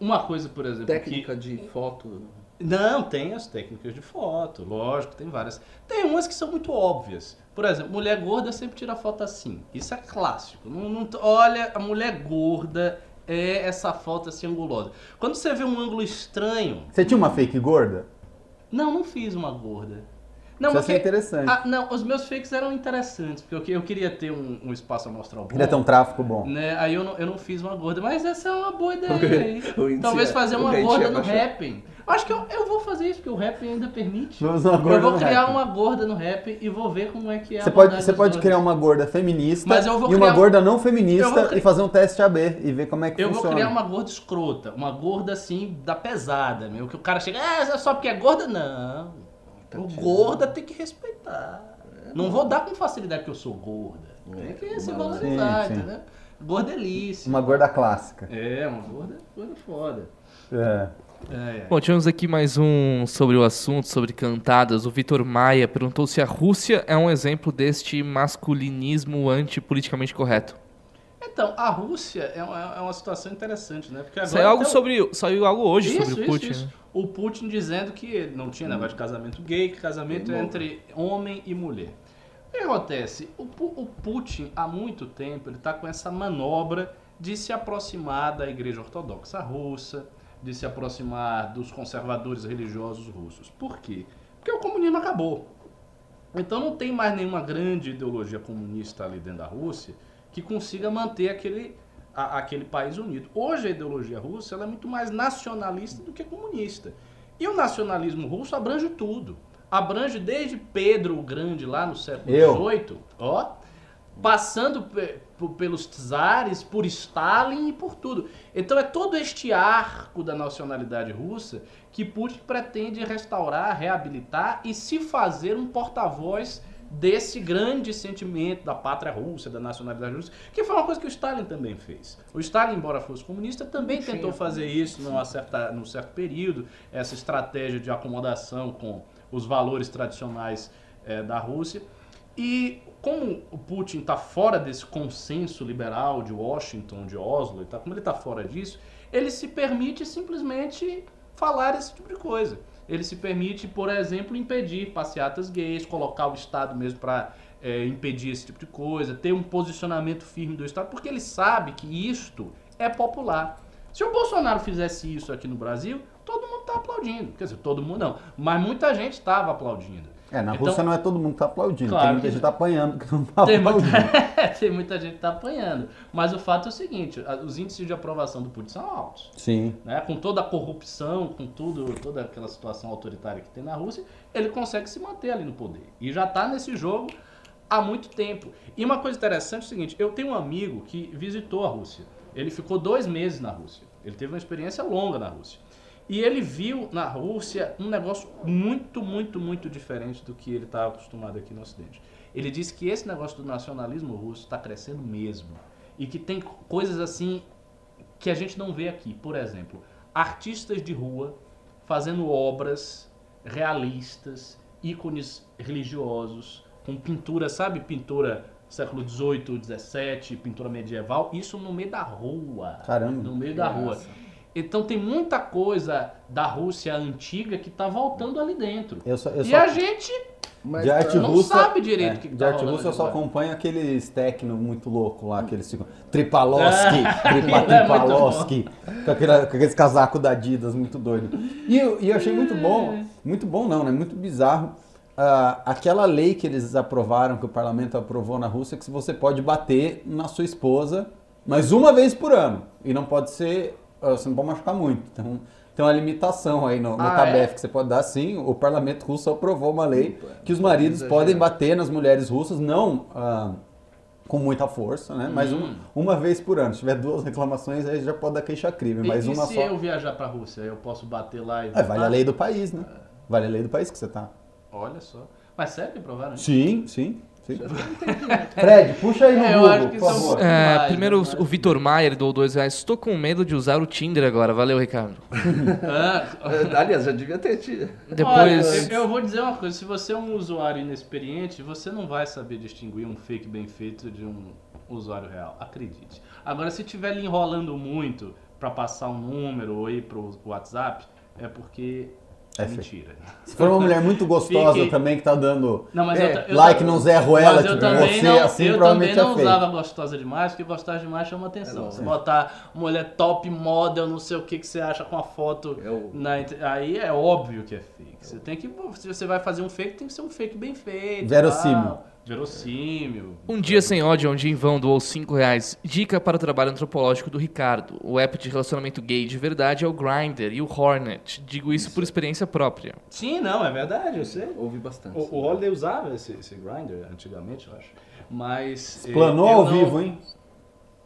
Uma coisa, por exemplo, técnica de foto. que... Não, tem as técnicas de foto, lógico, tem várias. Tem umas que são muito óbvias. Por exemplo, mulher gorda sempre tira foto assim. Isso é clássico. Não, não- olha, a mulher gorda é essa foto assim angulosa. Quando você vê um ângulo estranho... Você tinha uma fake gorda? Não, não fiz uma gorda. Não, Isso porque- interessante. Ah, não, os meus fakes eram interessantes, porque eu, eu queria ter um, um espaço amostral bom. Queria ter um tráfico bom. Né? Aí eu não, eu não fiz uma gorda, mas essa é uma boa ideia aí. O Talvez é- fazer uma gorda é no rap. Acho que eu, eu vou fazer isso, porque o rap ainda permite. Vamos uma gorda eu vou criar rap. uma gorda no rap e vou ver como é que é Você a pode, você pode gordas. criar uma gorda feminista eu vou e uma gorda não Eu feminista vou cri- e fazer um teste AB e ver como é que Eu vou funciona. criar uma gorda escrota, uma gorda assim, da pesada, meu. Que o cara chega, ah, é só porque é gorda? Não. Tá o tirando. gorda tem que respeitar. Não vou dar com facilidade que eu sou gorda. Tem que se Sim, valorizar, sim. entendeu? Gordelícia. Uma gorda clássica. É, uma gorda, gorda foda. É. É, é. Bom, tivemos aqui mais um sobre o assunto, sobre cantadas. O Vitor Maia perguntou se a Rússia é um exemplo deste masculinismo antipoliticamente correto. Então, a Rússia é uma, é uma situação interessante, né? Porque agora Saiu algo, o- sobre, saiu algo hoje Isso, sobre o isso, Putin. isso. né? O Putin dizendo que não tinha negócio de casamento gay, que casamento é entre homem e mulher. O que acontece? O, o Putin, há muito tempo, ele está com essa manobra de se aproximar da Igreja Ortodoxa Russa, de se aproximar dos conservadores religiosos russos. Por quê? Porque o comunismo acabou. Então não tem mais nenhuma grande ideologia comunista ali dentro da Rússia que consiga manter aquele, a- aquele país unido. Hoje a ideologia russa é muito mais nacionalista do que comunista. E o nacionalismo russo abrange tudo. Abrange desde Pedro o Grande lá no século. XVIII, ó, passando pelos czares, por Stalin e por tudo. Então é todo este arco da nacionalidade russa que Putin pretende restaurar, reabilitar e se fazer um porta-voz desse grande sentimento da pátria russa, da nacionalidade russa, que foi uma coisa que o Stalin também fez. O Stalin, embora fosse comunista, também Sim, tentou é. fazer isso numa certa, num certo período, essa estratégia de acomodação com os valores tradicionais eh, da Rússia. E como o Putin está fora desse consenso liberal de Washington, de Oslo, e como ele está fora disso, ele se permite simplesmente falar esse tipo de coisa. Ele se permite, por exemplo, impedir passeatas gays, colocar o Estado mesmo para impedir esse tipo de coisa, ter um posicionamento firme do Estado, porque ele sabe que isto é popular. Se o Bolsonaro fizesse isso aqui no Brasil, todo mundo está aplaudindo. Quer dizer, todo mundo não, mas muita gente estava aplaudindo. É, na Então- Rússia não é todo mundo que tá aplaudindo. Claro tem muita gente tá apanhando que não tá Tem aplaudindo. muita, tem muita gente que está apanhando. Mas o fato é o seguinte, os índices de aprovação do Putin são altos. Sim. Né? Com toda a corrupção, com tudo, toda aquela situação autoritária que tem na Rússia, ele consegue se manter ali no poder. E já está nesse jogo há muito tempo. E uma coisa interessante é o seguinte, eu tenho um amigo que visitou a Rússia. Ele ficou dois meses na Rússia. Ele teve uma experiência longa na Rússia. E ele viu na Rússia um negócio muito, muito, muito diferente do que ele estava acostumado aqui no Ocidente. Ele disse que esse negócio do nacionalismo russo está crescendo mesmo. E que tem coisas assim que a gente não vê aqui. Por exemplo, artistas de rua fazendo obras realistas, ícones religiosos, com pintura, sabe? Pintura século XVIII, XVII, pintura medieval, isso no meio da rua. Caramba. No meio da rua. Então tem muita coisa da Rússia antiga que está voltando ali dentro. Eu só, eu e só... a gente mas de arte não russa, sabe direito o é, que, que De tá arte russa eu só acompanho aqueles techno muito louco lá, aqueles ficam. Tripalowski, tripa, É Tripalowski, com, aquele, com aqueles casacos da Adidas muito doido. E eu, e eu achei muito bom, muito bom não, né? Muito bizarro. Uh, aquela lei que eles aprovaram, que o parlamento aprovou na Rússia, que você pode bater na sua esposa, mas uma vez por ano. E não pode ser. Você não pode machucar muito. Então, tem uma limitação aí no, no Ah, TABEF é? que você pode dar sim. O parlamento russo aprovou uma lei que os maridos podem bater nas mulheres russas, não ah, com muita força, né? Mas Hum. uma, uma vez por ano. Se tiver duas reclamações, aí já pode dar queixa-crime. Mas e uma se só. eu viajar pra Rússia, eu posso bater lá e É, vale a lei do país, né? Vale a lei do país que você tá. Olha só. Mas que provaram isso? Sim, sim. Fred, puxa aí no É, Google, por favor. É, Mais, primeiro, mais. o Vitor Maier doou dois reais. Estou com medo de usar o Tinder agora. Valeu, Ricardo. Ah, Aliás, já devia ter tido. Depois. Olha, eu, eu vou dizer uma coisa, se você é um usuário inexperiente, você não vai saber distinguir um fake bem feito de um usuário real, acredite. Agora, se estiver lhe enrolando muito para passar um número ou ir pro WhatsApp, é porque é, É mentira. Se for uma mulher muito gostosa Fique- também que tá dando Não, mas É, eu, ta- eu like no Zé Ruela, eu tipo, também você não, assim eu também provavelmente não é fake. usava gostosa demais, porque gostosa demais chama atenção. É Se lógico. botar mulher top model, não sei o que que você acha com a foto É o- na aí é óbvio que é fake. Você tem que se você vai fazer um fake, tem que ser um fake bem feito. Verossímil. tal. Verossímil. Um dia sem ódio, onde em vão doou 5 reais. Dica para o trabalho antropológico do Ricardo. O app de relacionamento gay de verdade é o Grindr e o Hornet. Digo isso por experiência própria. Sim, não, é verdade, eu sei. Ouvi bastante. O, o Holiday usava esse, esse grinder antigamente, eu acho. Mas. eh, Planou eu ao não- vivo, hein?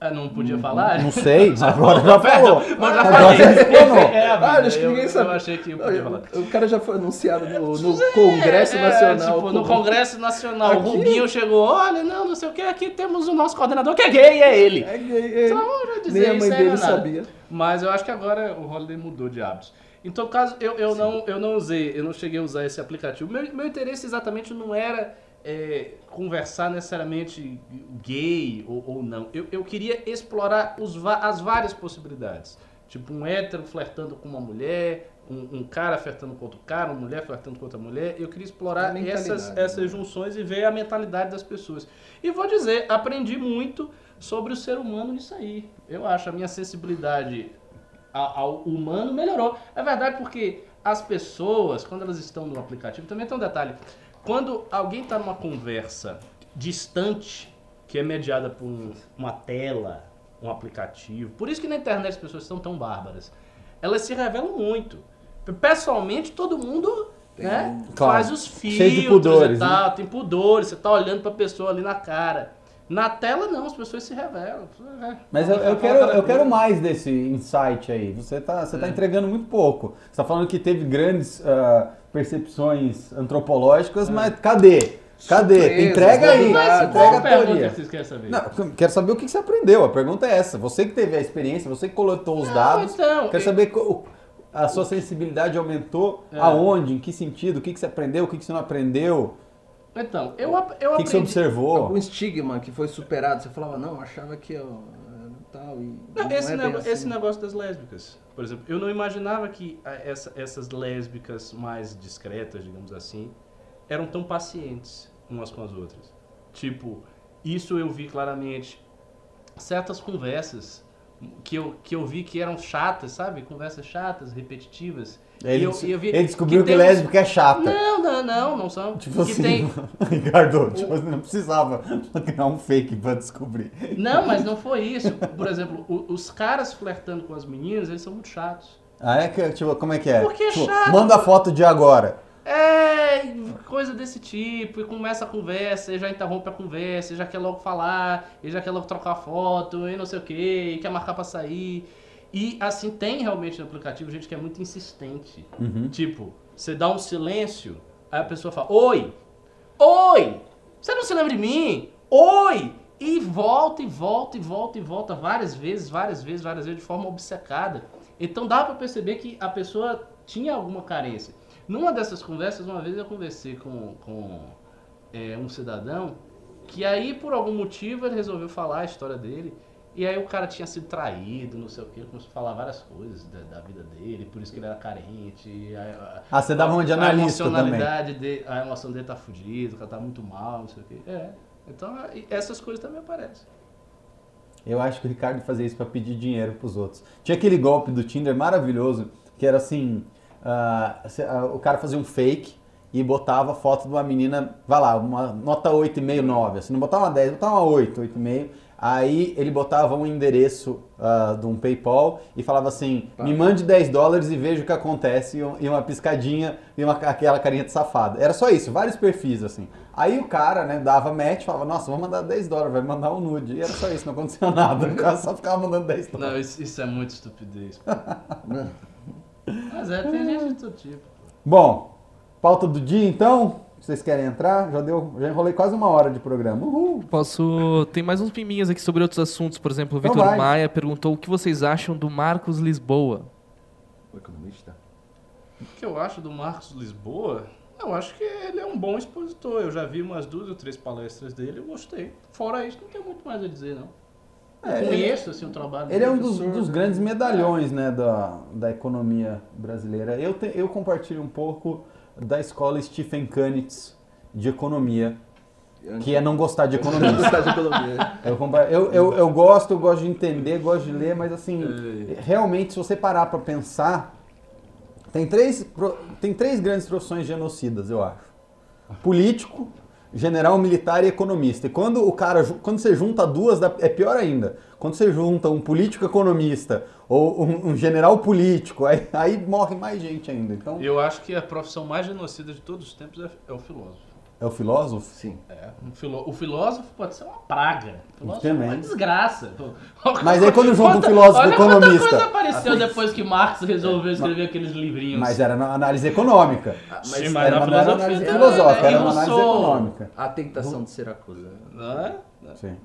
Ah, não podia falar? Não sei, agora já falou. Mas já Agora falei. já. É Ah, acho que eu, ninguém eu sabe. achei que eu podia eu- falar. O cara já foi anunciado no, no Congresso É, Nacional. tipo, no Congresso Nacional, o Aqui- Rubinho chegou, olha, não, não sei o que, aqui temos o nosso coordenador que é gay, é ele. É gay, é. Então, eu vou dizer, Nem a isso mãe aí dele é sabia. Mas eu acho que agora o Holiday mudou de hábitos. Em todo caso, eu, eu, não, eu não usei, eu não cheguei a usar esse aplicativo. Meu, meu interesse exatamente não era é, conversar necessariamente gay ou, ou não. Eu, eu queria explorar os, as várias possibilidades. Tipo, um hétero flertando com uma mulher, um, um cara flertando com outro cara, uma mulher flertando com outra mulher. Eu queria explorar essas, essas né? junções e ver a mentalidade das pessoas. E vou dizer, aprendi muito sobre o ser humano nisso aí. Eu acho a minha sensibilidade ao humano melhorou. É verdade porque as pessoas, quando elas estão no aplicativo, também tem um detalhe. Quando alguém está numa conversa distante, que é mediada por um- uma tela, um aplicativo, por isso que na internet as pessoas são tão bárbaras. Elas se revelam muito. Pessoalmente, todo mundo né, Claro. faz os filtros pudores, e tal, tem pudores, você tá olhando pra pessoa ali na cara. Na tela não, as pessoas se revelam. É. Mas eu, eu quero, eu quero mais desse insight aí. Você está você tá É. entregando muito pouco. Você está falando que teve grandes ah, percepções antropológicas, mas cadê? Cadê? Surpresas, Entrega aí. novidades. Entrega a teoria. que vocês querem saber? Não, quero saber o que você aprendeu. A pergunta é essa. Você que teve a experiência, você que coletou os Não, dados. então, quero eu- saber a sua sensibilidade aumentou É. aonde, em que sentido, o que, que você aprendeu, o que, que você não aprendeu, Então, eu, eu o que, você aprendi... observou. Algum estigma que foi superado. Você falava, não, achava que eu era tal e Não, não esse, é nego- assim. esse negócio das lésbicas, por exemplo, eu não imaginava que ah, essa- essas lésbicas mais discretas, digamos assim, eram tão pacientes umas com as outras. Tipo, isso eu vi claramente. Certas conversas que eu, que eu vi que eram chatas, sabe? Conversas chatas, repetitivas. Ele, eu- eu vi ele descobriu que, uns- lésbica é chata. Não, não, não, não são. Tipo que assim, tem, Ricardo, tipo, assim, não precisava criar um fake pra descobrir. Não, mas não foi isso. Por exemplo, os caras flertando com as meninas, eles são muito chatos. Ah, é que, tipo, como é que é? Porque é Tipo, chato. Manda a foto de agora. É, coisa desse tipo, e começa a conversa, e já interrompe a conversa, e já quer logo falar, e já quer logo trocar foto, e não sei o que, e quer marcar pra sair. E assim, tem realmente no aplicativo gente que é muito insistente. Tipo, você dá um silêncio, aí a pessoa fala, oi, oi, você não se lembra de mim? Oi! E volta, e volta, e volta, e volta várias vezes, várias vezes, várias vezes, de forma obcecada. Então dá pra perceber que a pessoa tinha alguma carência. Numa dessas conversas, uma vez eu conversei com, com é, um cidadão Que aí, por algum motivo, ele resolveu falar a história dele. E aí o cara tinha sido traído, não sei o ele começou a falar várias coisas da, da vida dele, por isso que ele era carente. A, ah, você dava uma de analista a emocionalidade também. Dele, a emoção dele tá fudida, o cara tá muito mal, não sei o que. É, então essas coisas também aparecem. Eu acho que o Ricardo fazia isso para pedir dinheiro pros outros. Tinha aquele golpe do Tinder maravilhoso, que era assim, uh, o cara fazia um fake, e botava foto de uma menina, vai lá, uma nota 8,5, 9. Assim, não botava uma 10, botava uma 8, 8,5. Aí ele botava um endereço uh, de um PayPal e falava assim: tá. me mande 10 dólares e veja o que acontece. E uma piscadinha e uma, aquela carinha de safado. Era só isso, vários perfis assim. Aí o cara, né, dava match falava: nossa, vou mandar 10 dólares, vai mandar um nude. E era só isso, não acontecia nada. O cara só ficava mandando 10 dólares. Não, isso, isso é muito estupidez. Mas é, tem gente de todo tipo. Bom, pauta do dia então? Vocês querem entrar? Já deu, já enrolei quase uma hora de programa. Uhul. Posso. Tem mais uns piminhas aqui sobre outros assuntos. Por exemplo, o então Vitor Maia perguntou o que vocês acham do Marcos Lisboa. O economista. O que eu acho do Marcos Lisboa? Eu acho que ele é um bom expositor. Eu já vi umas duas ou três palestras dele e gostei. Fora isso, não tem muito mais a dizer, não. É, conheço assim, o trabalho Ele é um dos, dos grandes medalhões né, da, da economia brasileira. Eu, te, eu compartilho um pouco da escola Stephen Kunitz de economia, que é não gostar de economia. eu, eu, eu, eu, gosto, eu gosto de entender, gosto de ler, mas assim, realmente, se você parar para pensar, tem três, tem três grandes profissões genocidas, eu acho. Político, general militar e economista. E quando o cara, quando você junta duas, é pior ainda. Quando você junta um político economista ou um, um general político, aí, aí, morre mais gente ainda. Então, eu acho que a profissão mais genocida de todos os tempos é, é o filósofo. É o filósofo? Sim. É, um filó o filósofo pode ser uma praga. O filósofo Também. é uma desgraça. Mas aí quando junta um filósofo olha economista... Olha coisa apareceu depois que Marx resolveu escrever aqueles livrinhos. Mas era na análise econômica. Ah, mas Sim, mas era uma análise filosófica, era uma análise econômica. A tentação de Siracusa. Não é? Sim.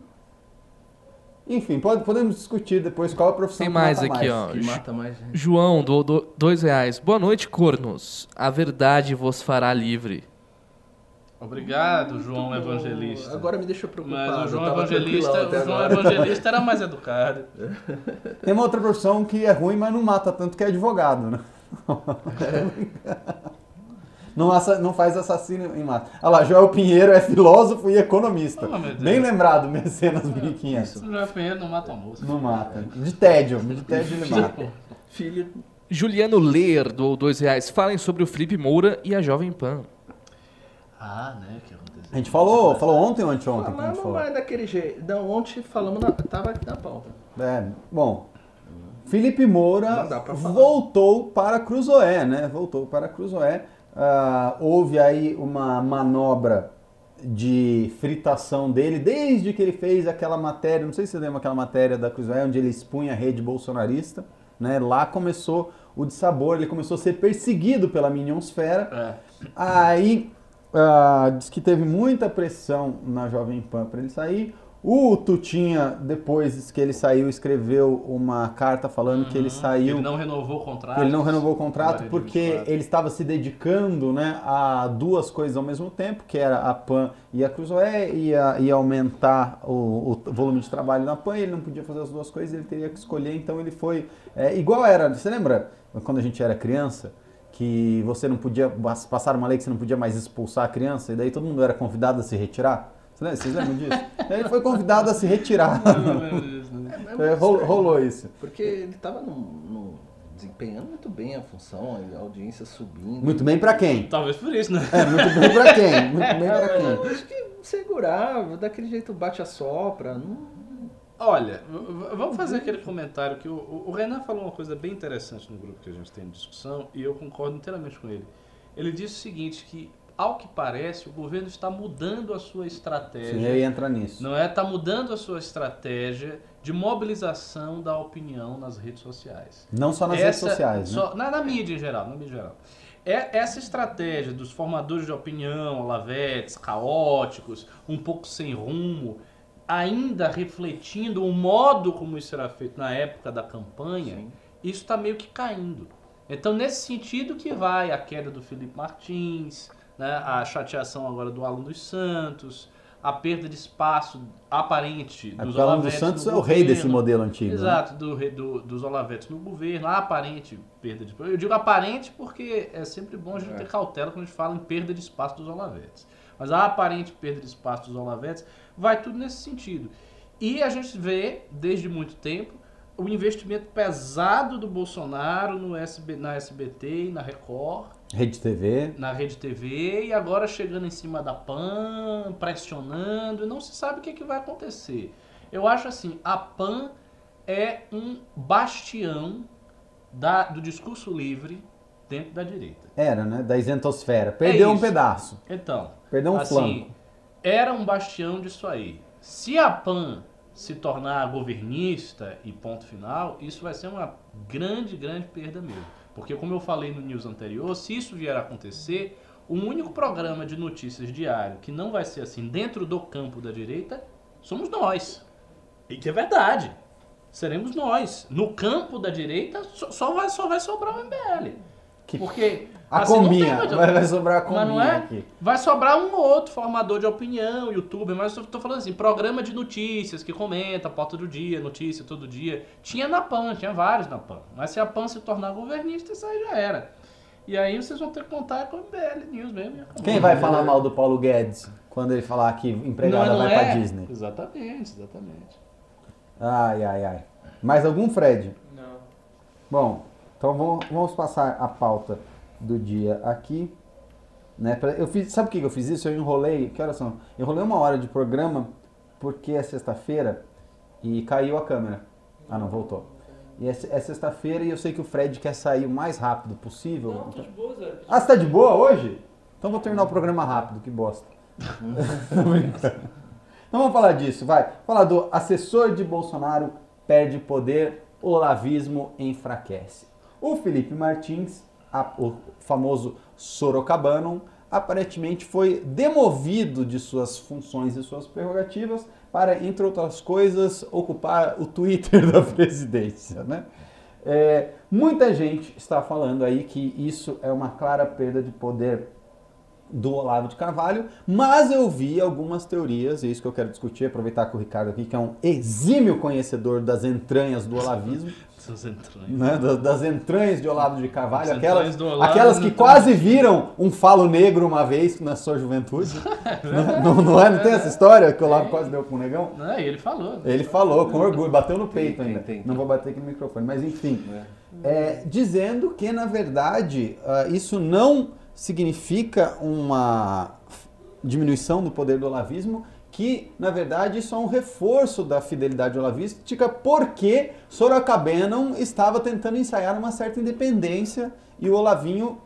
Enfim, pode, podemos discutir depois qual a profissão Tem mais aqui, mais. ó. Que mata mais João, do, do, dois reais. Boa noite, cornos. A verdade vos fará livre. Obrigado, João Evangelista. Agora me deixou preocupado. Mas o João Evangelista, o João Evangelista era mais educado. Tem uma outra profissão que é ruim, mas não mata tanto que é advogado, né? Não, não, faz assassino em massa. Olha lá, Joel Pinheiro é filósofo e economista. Oh, Bem lembrado, Mecenas 1500. Joel Pinheiro não mata almoço. Não mata. De tédio, de tédio ele mata. Filho. Juliano Ler doou dois reais. Falem sobre o Felipe Moura e a Jovem Pan. Ah, né? Que aconteceu. A gente falou, falou ontem ou anteontem? Falamos, que a falou? mas daquele jeito. Não, ontem falamos, na, tava aqui na pauta. É, bom. Felipe Moura voltou para Cruzoé, né? Voltou para Cruzoé. Uh, houve aí uma manobra de fritação dele, desde que ele fez aquela matéria, não sei se você lembra aquela matéria da Cruzoé, onde ele expunha a rede bolsonarista, né? Lá começou o dissabor, ele começou a ser perseguido pela Minionsfera. É. Aí uh, diz que teve muita pressão na Jovem Pan para ele sair. O Tutinha, depois que ele saiu, escreveu uma carta falando uhum. que ele uhum. saiu. Ele não renovou o contrato. Ele não renovou o contrato porque ele estava se dedicando né, a duas coisas ao mesmo tempo, que era a PAN e a Cruzoé, ia, ia aumentar o, o, volume de trabalho na PAN, ele não podia fazer as duas coisas, ele teria que escolher, então ele foi. É, igual era, você lembra quando a gente era criança? Que você não podia passar uma lei que você não podia mais expulsar a criança e daí todo mundo era convidado a se retirar. Vocês lembram disso? Ele foi convidado a se retirar. Não, não disso, é, rolou, rolou, isso. Porque ele estava desempenhando muito bem a função, a audiência subindo. Muito bem para quem? Talvez por isso, né? É, muito bem para quem? Muito bem para quem? Eu acho que segurava, daquele jeito bate a sopra. Não, Olha, vamos fazer aquele comentário que o, o, Renan falou uma coisa bem interessante no grupo que a gente tem de discussão e eu concordo inteiramente com ele. Ele disse o seguinte, que ao que parece o governo está mudando a sua estratégia. Sim, aí entra nisso. Não é? Está mudando a sua estratégia de mobilização da opinião nas redes sociais. Não só nas Essa, redes sociais, só, né? na, na, mídia em geral, na mídia em geral. É, essa estratégia dos formadores de opinião, lavetes, caóticos, um pouco sem rumo, ainda refletindo o modo como isso era feito na época da campanha, Sim. isso está meio que caindo. Então, nesse sentido que vai a queda do Felipe Martins, né, a chateação agora do Alan dos Santos, a perda de espaço aparente dos é, Olavetes. do Santos é o rei desse modelo antigo. Né? Exato, né? do, do, dos Olavetes no governo, a aparente perda de espaço. Eu digo aparente porque é sempre bom a gente é. ter cautela quando a gente fala em perda de espaço dos Olavetes. Mas a aparente perda de espaço dos Olavetes vai tudo nesse sentido. E a gente vê, desde muito tempo, o investimento pesado do Bolsonaro no SB, na SBT e na Record. Rede TV. Na Rede TV e agora chegando em cima da PAN, pressionando, e não se sabe o que, é que vai acontecer. Eu acho assim, a PAN é um bastião da, do discurso livre dentro da direita. Era, né? Da isentosfera. Perdeu é um pedaço. Então. Perdeu um assim, flanco. Era um bastião disso aí. Se a PAN se tornar governista e ponto final, isso vai ser uma grande, grande perda mesmo. Porque, como eu falei no news anterior, se isso vier a acontecer, o único programa de notícias diário que não vai ser assim dentro do campo da direita somos nós. E que é verdade. Seremos nós. No campo da direita só vai, só vai sobrar o MBL. Que... Porque a assim, combinha, vai, vai, sobrar a combinha mas não é? aqui. Vai sobrar um ou outro formador de opinião, youtuber, mas eu tô falando assim, programa de notícias que comenta, pauta do dia, notícia todo dia. Tinha na PAN, tinha vários na PAN. Mas se a PAN se tornar governista, isso aí já era. E aí vocês vão ter que contar com o BL News mesmo. Quem vai falar mal do Paulo Guedes quando ele falar que empregada não, não vai é. pra Disney? Exatamente, exatamente. Ai, ai, ai. Mais algum, Fred? Não. Bom, então vamos, vamos passar a pauta do dia aqui. Né? Eu fiz, sabe por que eu fiz isso? Eu enrolei, que horas são? Eu enrolei uma hora de programa porque é sexta-feira e caiu a câmera. Ah, não, voltou. E é, é sexta-feira e eu sei que o Fred quer sair o mais rápido possível. Não, tô de boa, Zé. Ah, você tá de boa hoje? Então vou terminar o programa rápido, que bosta. então vamos falar disso, vai. Falar do assessor de Bolsonaro perde poder, o olavismo enfraquece. O Felipe Martins, a, o famoso Sorocabano, aparentemente foi demovido de suas funções e suas prerrogativas para, entre outras coisas, ocupar o Twitter da presidência. Né? É, muita gente está falando aí que isso é uma clara perda de poder do Olavo de Carvalho, mas eu vi algumas teorias, e é isso que eu quero discutir, aproveitar com o Ricardo aqui, que é um exímio conhecedor das entranhas do olavismo. Das entranhas. Né? Das, das, entranhas de Olavo de Carvalho, aquelas, aquelas que quase viram um falo negro uma vez na sua juventude. né? não, não, é? Não tem essa história que o Olavo quase deu com o negão? Não, ele falou. Ele falou, com orgulho, bateu no peito ainda. Tem, tem, não vou bater aqui no microfone, mas enfim. É. É, dizendo que, na verdade, uh, isso não significa uma diminuição do poder do olavismo, que na verdade isso é um reforço da fidelidade olavística, porque Sorocabana estava tentando ensaiar uma certa independência e o Olavinho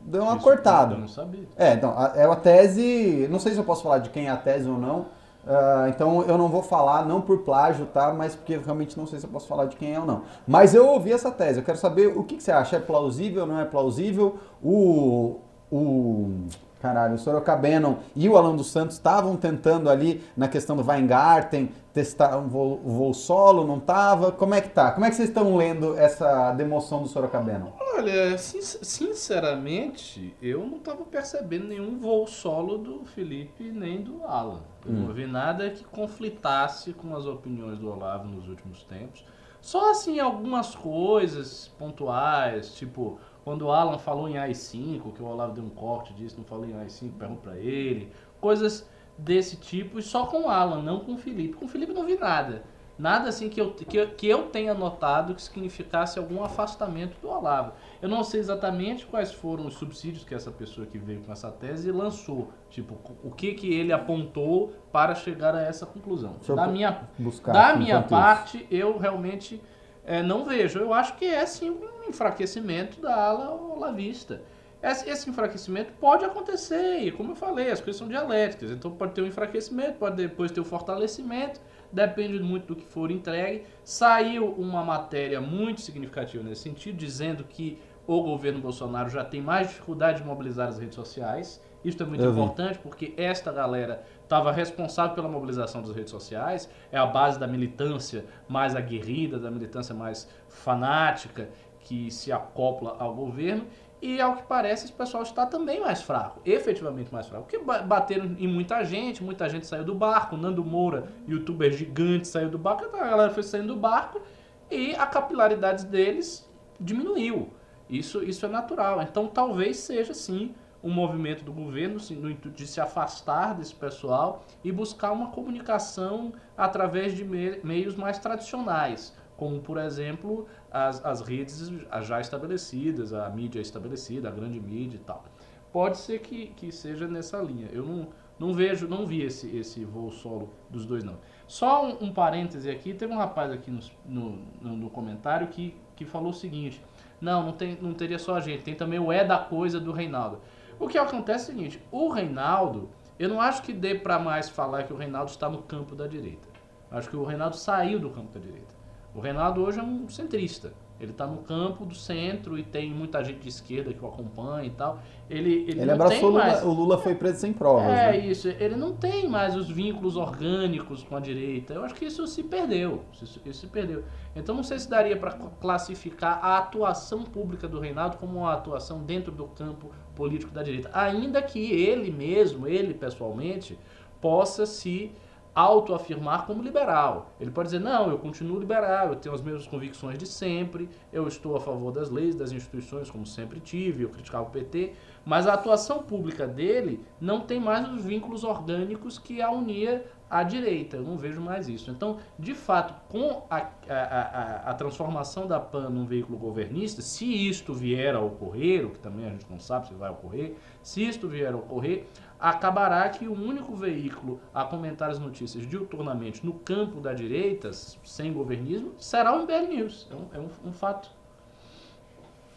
deu uma isso cortada. Eu não sabia. É, então, é a tese, não sei se eu posso falar de quem é a tese ou não, Uh, então eu não vou falar, não por plágio, tá? Mas porque realmente não sei se eu posso falar de quem é ou não. Mas eu ouvi essa tese, eu quero saber o que, que você acha. É plausível, não é plausível? O. o caralho, o Sorocabeno e o Alan dos Santos estavam tentando ali na questão do Weingarten testar um voo, voo solo, não estava? Como é que tá? Como é que vocês estão lendo essa demoção do Sorocabeno? Olha, sinceramente, eu não estava percebendo nenhum voo solo do Felipe nem do Alan. Eu hum. não vi nada que conflitasse com as opiniões do Olavo nos últimos tempos. Só assim algumas coisas pontuais, tipo quando o Alan falou em AI5, que o Olavo deu um corte disso, não falou em AI5, pergunto pra ele. Coisas desse tipo, e só com o Alan, não com o Felipe. Com o Felipe não vi nada. Nada assim que eu, que, eu, que eu tenha notado que significasse algum afastamento do Olavo. Eu não sei exatamente quais foram os subsídios que essa pessoa que veio com essa tese lançou. Tipo, o que, que ele apontou para chegar a essa conclusão. da minha, da minha parte, isso. eu realmente é, não vejo. Eu acho que é sim um enfraquecimento da ala olavista. Esse, esse enfraquecimento pode acontecer, e como eu falei, as coisas são dialéticas. Então pode ter um enfraquecimento, pode depois ter o um fortalecimento, depende muito do que for entregue. Saiu uma matéria muito significativa nesse sentido, dizendo que o governo Bolsonaro já tem mais dificuldade de mobilizar as redes sociais. Isso é muito eu importante vi. porque esta galera estava responsável pela mobilização das redes sociais, é a base da militância mais aguerrida, da militância mais fanática que se acopla ao governo E ao que parece, esse pessoal está também mais fraco, efetivamente mais fraco. Porque bateram em muita gente, muita gente saiu do barco. Nando Moura, youtuber gigante, saiu do barco, a galera foi saindo do barco e a capilaridade deles diminuiu. Isso, isso é natural. Então talvez seja sim um movimento do governo no intuito de se afastar desse pessoal e buscar uma comunicação através de meios mais tradicionais, como por exemplo as, as redes já estabelecidas, a mídia estabelecida, a grande mídia e tal. Pode ser que, que seja nessa linha. Eu não, não vejo, não vi esse, esse voo solo dos dois não. Só um, um parêntese aqui, teve um rapaz aqui no, no, no comentário que, que falou o seguinte, não, não, tem, não teria só a gente, tem também o é da coisa do Reinaldo. O que acontece é o seguinte, o Reinaldo, eu não acho que dê para mais falar que o Reinaldo está no campo da direita. Acho que o Reinaldo saiu do campo da direita. O Reinaldo hoje é um centrista. Ele está no campo do centro e tem muita gente de esquerda que o acompanha e tal. Ele, ele, ele abraçou o Lula, mais... o Lula foi preso sem provas. É né? isso, ele não tem mais os vínculos orgânicos com a direita. Eu acho que isso se perdeu. Isso, isso se perdeu. Então não sei se daria para classificar a atuação pública do Reinaldo como uma atuação dentro do campo político da direita. Ainda que ele mesmo, ele pessoalmente, possa se autoafirmar como liberal. Ele pode dizer, não, eu continuo liberal, eu tenho as mesmas convicções de sempre, eu estou a favor das leis, das instituições, como sempre tive, eu criticava o PT, mas a atuação pública dele não tem mais os vínculos orgânicos que a unia à direita. Eu não vejo mais isso. Então, de fato, com a, a, a, a transformação da PAN num veículo governista, se isto vier a ocorrer, o que também a gente não sabe se vai ocorrer, se isto vier a ocorrer, acabará que o único veículo a comentar as notícias diuturnamente no campo da direita, sem governismo, será o MBL News. É um, é um, um fato.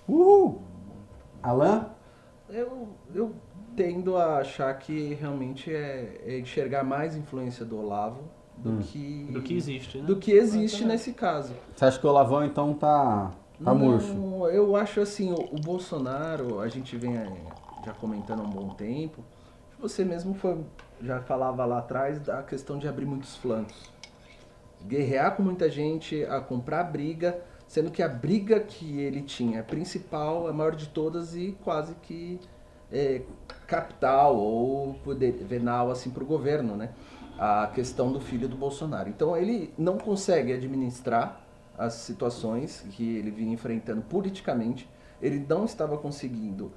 Uhul! Alain? Eu, eu tendo a achar que realmente é, é enxergar mais influência do Olavo do hum. que do que existe, né? do que existe nesse caso. Você acha que o Olavão então tá tá Não, murcho? Eu acho assim, o, o Bolsonaro, a gente vem é, já comentando há um bom tempo, você mesmo foi, já falava lá atrás da questão de abrir muitos flancos. Guerrear com muita gente, a comprar briga, sendo que a briga que ele tinha, a principal, a maior de todas e quase que é, capital ou poder venal assim para o governo, né? A questão do filho do Bolsonaro. Então ele não consegue administrar as situações que ele vinha enfrentando politicamente. Ele não estava conseguindo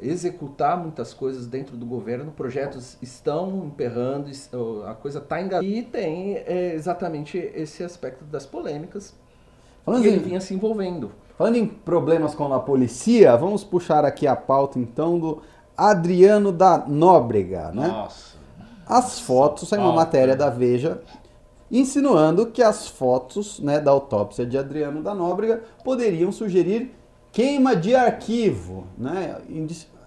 executar muitas coisas dentro do governo, projetos estão emperrando, a coisa está enganada. E tem é, exatamente esse aspecto das polêmicas falando que em, ele vinha se envolvendo. Falando em problemas com a polícia, vamos puxar aqui a pauta então do Adriano da Nóbrega, né? Nossa. As fotos, saiu uma matéria da Veja insinuando que as fotos né, da autópsia de Adriano da Nóbrega poderiam sugerir queima de arquivo, né?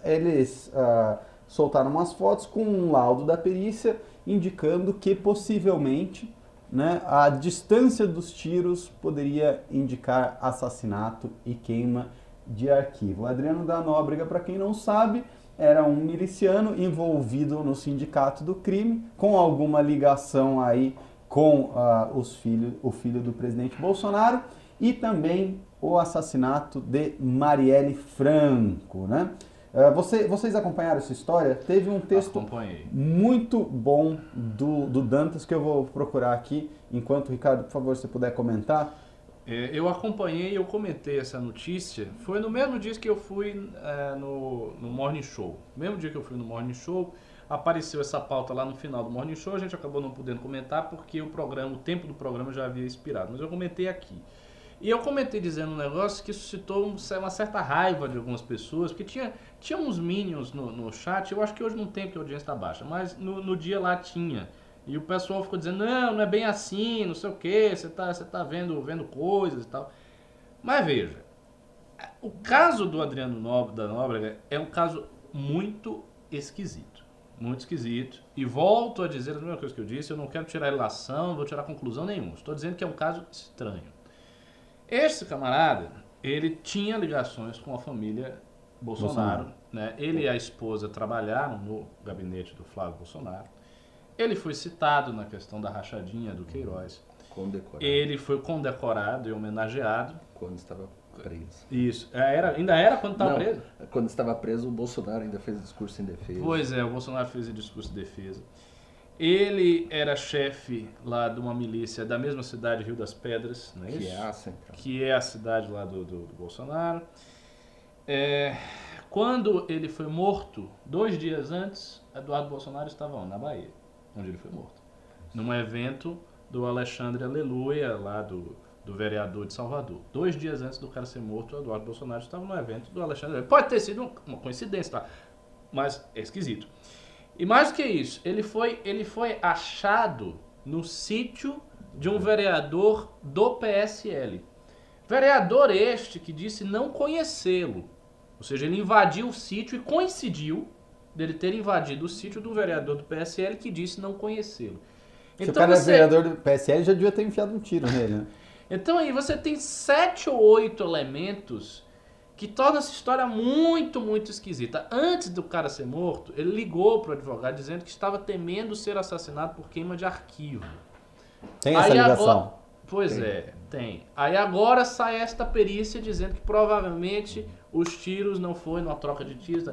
Eles uh, soltaram umas fotos com um laudo da perícia indicando que possivelmente né, a distância dos tiros poderia indicar assassinato e queima de arquivo. O Adriano da Nóbrega, para quem não sabe, era um miliciano envolvido no sindicato do crime, com alguma ligação aí com uh, os filhos, o filho do presidente Bolsonaro e também o assassinato de Marielle Franco, né? Uh, você, vocês acompanharam essa história? Teve um texto Acompanhei. muito bom do, do Dantas que eu vou procurar aqui, enquanto, Ricardo, por favor, se puder comentar. É, eu acompanhei eu comentei essa notícia. Foi no mesmo dia que eu fui é, no, no Morning Show. Mesmo dia que eu fui no Morning Show, apareceu essa pauta lá no final do Morning Show. A gente acabou não podendo comentar porque o programa, o tempo do programa já havia expirado. Mas eu comentei aqui. E eu comentei dizendo um negócio que suscitou uma certa raiva de algumas pessoas, porque tinha, tinha uns minions no, no chat, eu acho que hoje não tem porque a audiência está baixa, mas no, no dia lá tinha. E o pessoal ficou dizendo, não, não é bem assim, não sei o que, você está você tá vendo, vendo coisas e tal. Mas veja, o caso do Adriano Nobre, da Nóbrega é um caso muito esquisito. Muito esquisito. E volto a dizer a mesma coisa que eu disse, eu não quero tirar relação, não vou tirar conclusão nenhuma. Estou dizendo que é um caso estranho. Esse camarada, ele tinha ligações com a família Bolsonaro. Bolsonaro. Né? Ele e a esposa trabalharam no gabinete do Flávio Bolsonaro. Ele foi citado na questão da rachadinha do Queiroz. Condecorado. Ele foi condecorado e homenageado. Quando estava preso. Isso. É, era, ainda era quando estava preso? Quando estava preso, o Bolsonaro ainda fez discurso em defesa. Pois é, o Bolsonaro fez o discurso de defesa. Ele era chefe lá de uma milícia da mesma cidade, Rio das Pedras, não é que isso? É a central. Que é a cidade lá do, do, do Bolsonaro. É, quando ele foi morto, dois dias antes, Eduardo Bolsonaro estava onde? na Bahia, onde ele foi morto. Num evento do Alexandre Aleluia, lá do, do vereador de Salvador. Dois dias antes do cara ser morto, o Eduardo Bolsonaro estava no evento do Alexandre Aleluia. Pode ter sido uma coincidência, tá? mas é esquisito. E mais do que isso, ele foi, ele foi achado no sítio de um vereador do PSL. Vereador este que disse não conhecê-lo. Ou seja, ele invadiu o sítio e coincidiu dele ter invadido o sítio do vereador do PSL que disse não conhecê-lo. Então, Se o então cara é você... é vereador do PSL, já devia ter enfiado um tiro nele, né? Então aí você tem sete ou oito elementos que torna essa história muito, muito esquisita. Antes do cara ser morto, ele ligou pro advogado dizendo que estava temendo ser assassinado por queima de arquivo. Tem essa Aí ligação? Agora, pois tem. é, tem. Aí agora sai esta perícia dizendo que provavelmente os tiros não foi numa troca de tiros.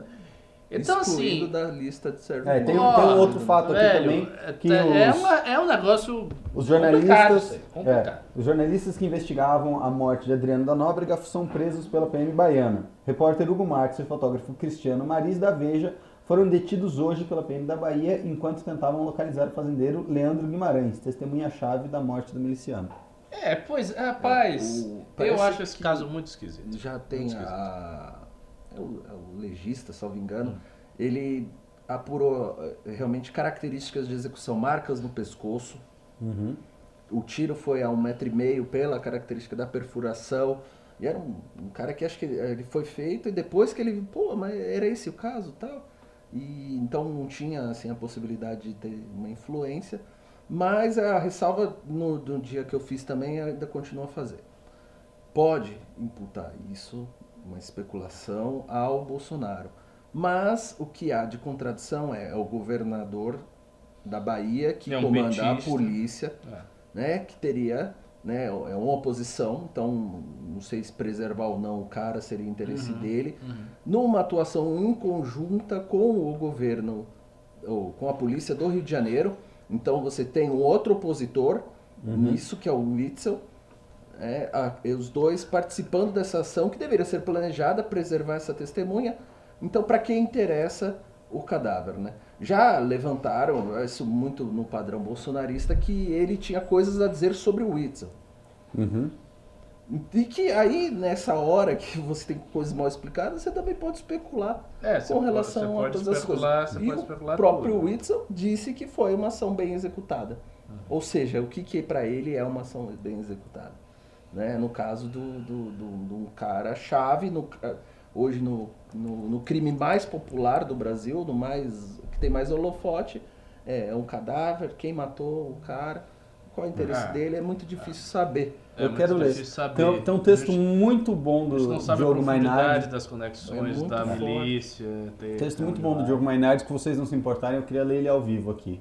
Então, assim. da lista de serviços. É, tem, tem, um outro fato velho, aqui também. É, que é, os, uma, é um negócio. Os jornalistas. É, os jornalistas que investigavam a morte de Adriano da Nóbrega são presos pela PM baiana. Repórter Hugo Marques e fotógrafo Cristiano Maris da Veja foram detidos hoje pela PM da Bahia enquanto tentavam localizar o fazendeiro Leandro Guimarães, testemunha-chave da morte do miliciano. É, pois, rapaz, o, eu acho esse caso muito esquisito. Já tem esquisito. a é o, é o legista, salvo engano, ele apurou eh, realmente características de execução, marcas no pescoço. Uhum. O tiro foi a um metro e meio pela característica da perfuração. E era um, um, cara que acho que ele foi feito e depois que ele, pô, mas era esse o caso, tal. E então não tinha assim a possibilidade de ter uma influência, mas a ressalva no, no dia que eu fiz também ainda continua a fazer. Pode imputar isso uma especulação ao Bolsonaro. Mas o que há de contradição é, é o governador da Bahia que é um comanda betista. a polícia, é. né, que teria, né, é uma oposição, então não sei se preservar ou não o cara seria interesse uhum, dele, uhum. numa atuação em conjunta com o governo, ou com a polícia do Rio de Janeiro. Então você tem um outro opositor uhum. nisso que é o Witzel, é, a, os dois participando dessa ação que deveria ser planejada, preservar essa testemunha. Então, para quem interessa o cadáver, né? Já levantaram, isso muito no padrão bolsonarista, que ele tinha coisas a dizer sobre o Witzel. Uhum. E que aí, nessa hora que você tem coisas mal explicadas, você também pode especular é, com relação pode, a todas as coisas. E o próprio tudo. Witzel disse que foi uma ação bem executada. Uhum. Ou seja, o que, que para ele é uma ação bem executada né? No caso do, do, do, do cara chave, no, hoje no, no, no, crime mais popular do Brasil, no mais que tem mais holofote, é, é um cadáver, quem matou o cara, qual é o interesse ah, dele, é muito difícil saber. É eu quero ler. Tem, tem, um texto muito bom do Diogo Mainardi. das conexões é da forte. milícia. Tem, texto muito bom do Diogo Mainardi, que vocês não se importarem, eu queria ler ele ao vivo aqui.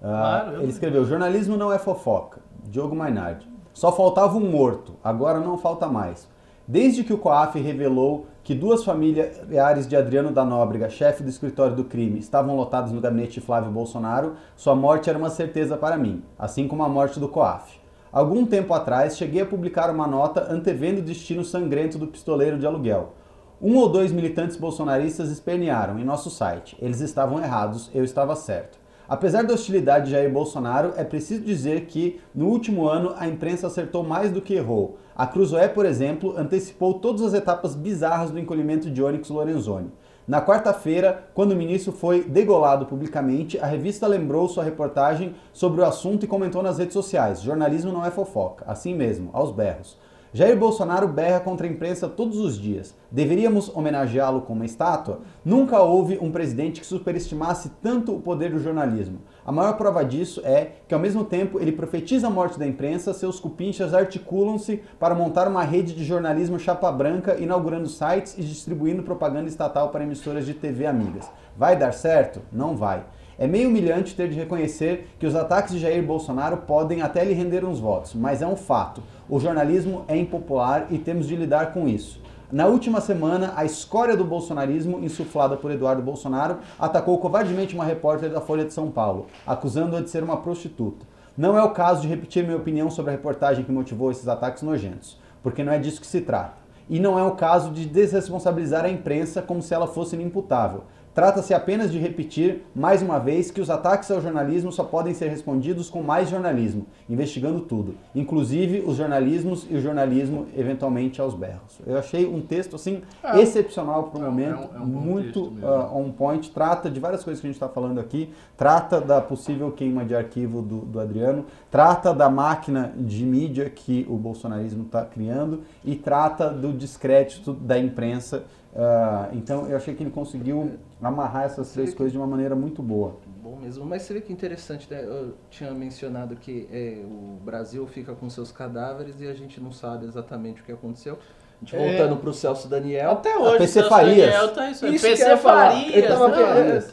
Uh, claro, ele escreveu, jornalismo não é fofoca. Diogo Mainardi. Só faltava um morto, agora não falta mais. Desde que o COAF revelou que duas familiares de Adriano da Nóbrega, chefe do escritório do crime, estavam lotados no gabinete de Flávio Bolsonaro, sua morte era uma certeza para mim, assim como a morte do COAF. Algum tempo atrás, cheguei a publicar uma nota antevendo o destino sangrento do pistoleiro de aluguel. Um ou dois militantes bolsonaristas espernearam em nosso site. Eles estavam errados, eu estava certo. Apesar da hostilidade de Jair Bolsonaro, é preciso dizer que, no último ano, a imprensa acertou mais do que errou. A Cruzoé, por exemplo, antecipou todas as etapas bizarras do encolhimento de Onyx Lorenzoni. Na quarta-feira, quando o ministro foi degolado publicamente, a revista lembrou sua reportagem sobre o assunto e comentou nas redes sociais: jornalismo não é fofoca, assim mesmo, aos berros. Jair Bolsonaro berra contra a imprensa todos os dias. Deveríamos homenageá-lo com uma estátua? Nunca houve um presidente que superestimasse tanto o poder do jornalismo. A maior prova disso é que, ao mesmo tempo, ele profetiza a morte da imprensa, seus cupinchas articulam-se para montar uma rede de jornalismo chapa branca, inaugurando sites e distribuindo propaganda estatal para emissoras de TV amigas. Vai dar certo? Não vai. É meio humilhante ter de reconhecer que os ataques de Jair Bolsonaro podem até lhe render uns votos, mas é um fato. O jornalismo é impopular e temos de lidar com isso. Na última semana, a escória do bolsonarismo, insuflada por Eduardo Bolsonaro, atacou covardemente uma repórter da Folha de São Paulo, acusando-a de ser uma prostituta. Não é o caso de repetir minha opinião sobre a reportagem que motivou esses ataques nojentos, porque não é disso que se trata. E não é o caso de desresponsabilizar a imprensa como se ela fosse inimputável. Trata-se apenas de repetir, mais uma vez, que os ataques ao jornalismo só podem ser respondidos com mais jornalismo, investigando tudo, inclusive os jornalismos e o jornalismo, eventualmente, aos berros. Eu achei um texto, assim, é, excepcional para o é, momento, é um, é um muito uh, on point, trata de várias coisas que a gente está falando aqui, trata da possível queima de arquivo do, do Adriano, trata da máquina de mídia que o bolsonarismo está criando. E trata do descrédito da imprensa Uh, então eu achei que ele conseguiu amarrar essas três que... coisas de uma maneira muito boa. Bom mesmo, mas você vê que interessante, né? eu tinha mencionado que é, o Brasil fica com seus cadáveres e a gente não sabe exatamente o que aconteceu. A gente é. voltando para o Celso Daniel. Até hoje, PC Celso Farias. Daniel tá isso. isso PC Farias. Tava, não,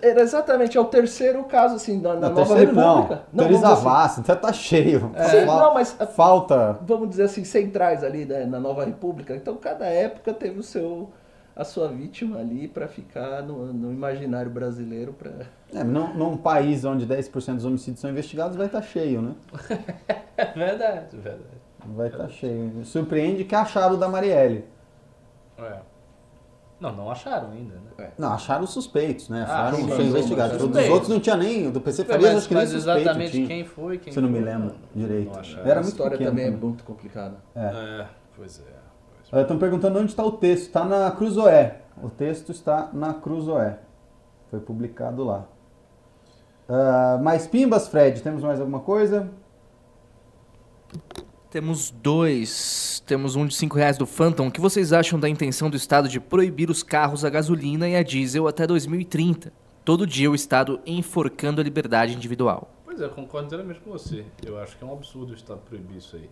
era exatamente, é o terceiro caso, assim, na, na Nova República. Não, não Zavassi, assim, tá cheio. É. Sim, não, mas falta. Vamos dizer assim, centrais ali né, na Nova República. Então cada época teve o seu a sua vítima ali para ficar no, no, imaginário brasileiro. Pra... É, num, num país onde 10% dos homicídios são investigados, vai estar tá cheio, né? verdade, verdade. Vai estar tá cheio. Surpreende que acharam o da Marielle. É. Não, não acharam ainda, né? É. Não, acharam os suspeitos, né? Ah, acharam os investigados. Os dos outros não tinha nem. Do PC Farias, acho que nem suspeito exatamente tinha. quem foi, quem Se não me lembro não, direito. Não Era a história pequeno, também é muito complicada. É. é, pois é. Estão perguntando onde está o texto. Está na Cruzoé. O texto está na Cruzoé. Foi publicado lá. Uh, mais pimbas, Fred? Temos mais alguma coisa? Temos dois. Temos um de 5 reais do Phantom. O que vocês acham da intenção do Estado de proibir os carros a gasolina e a diesel até 2030? Todo dia o Estado enforcando a liberdade individual. Pois é, concordo inteiramente com você. Eu acho que é um absurdo o Estado proibir isso aí.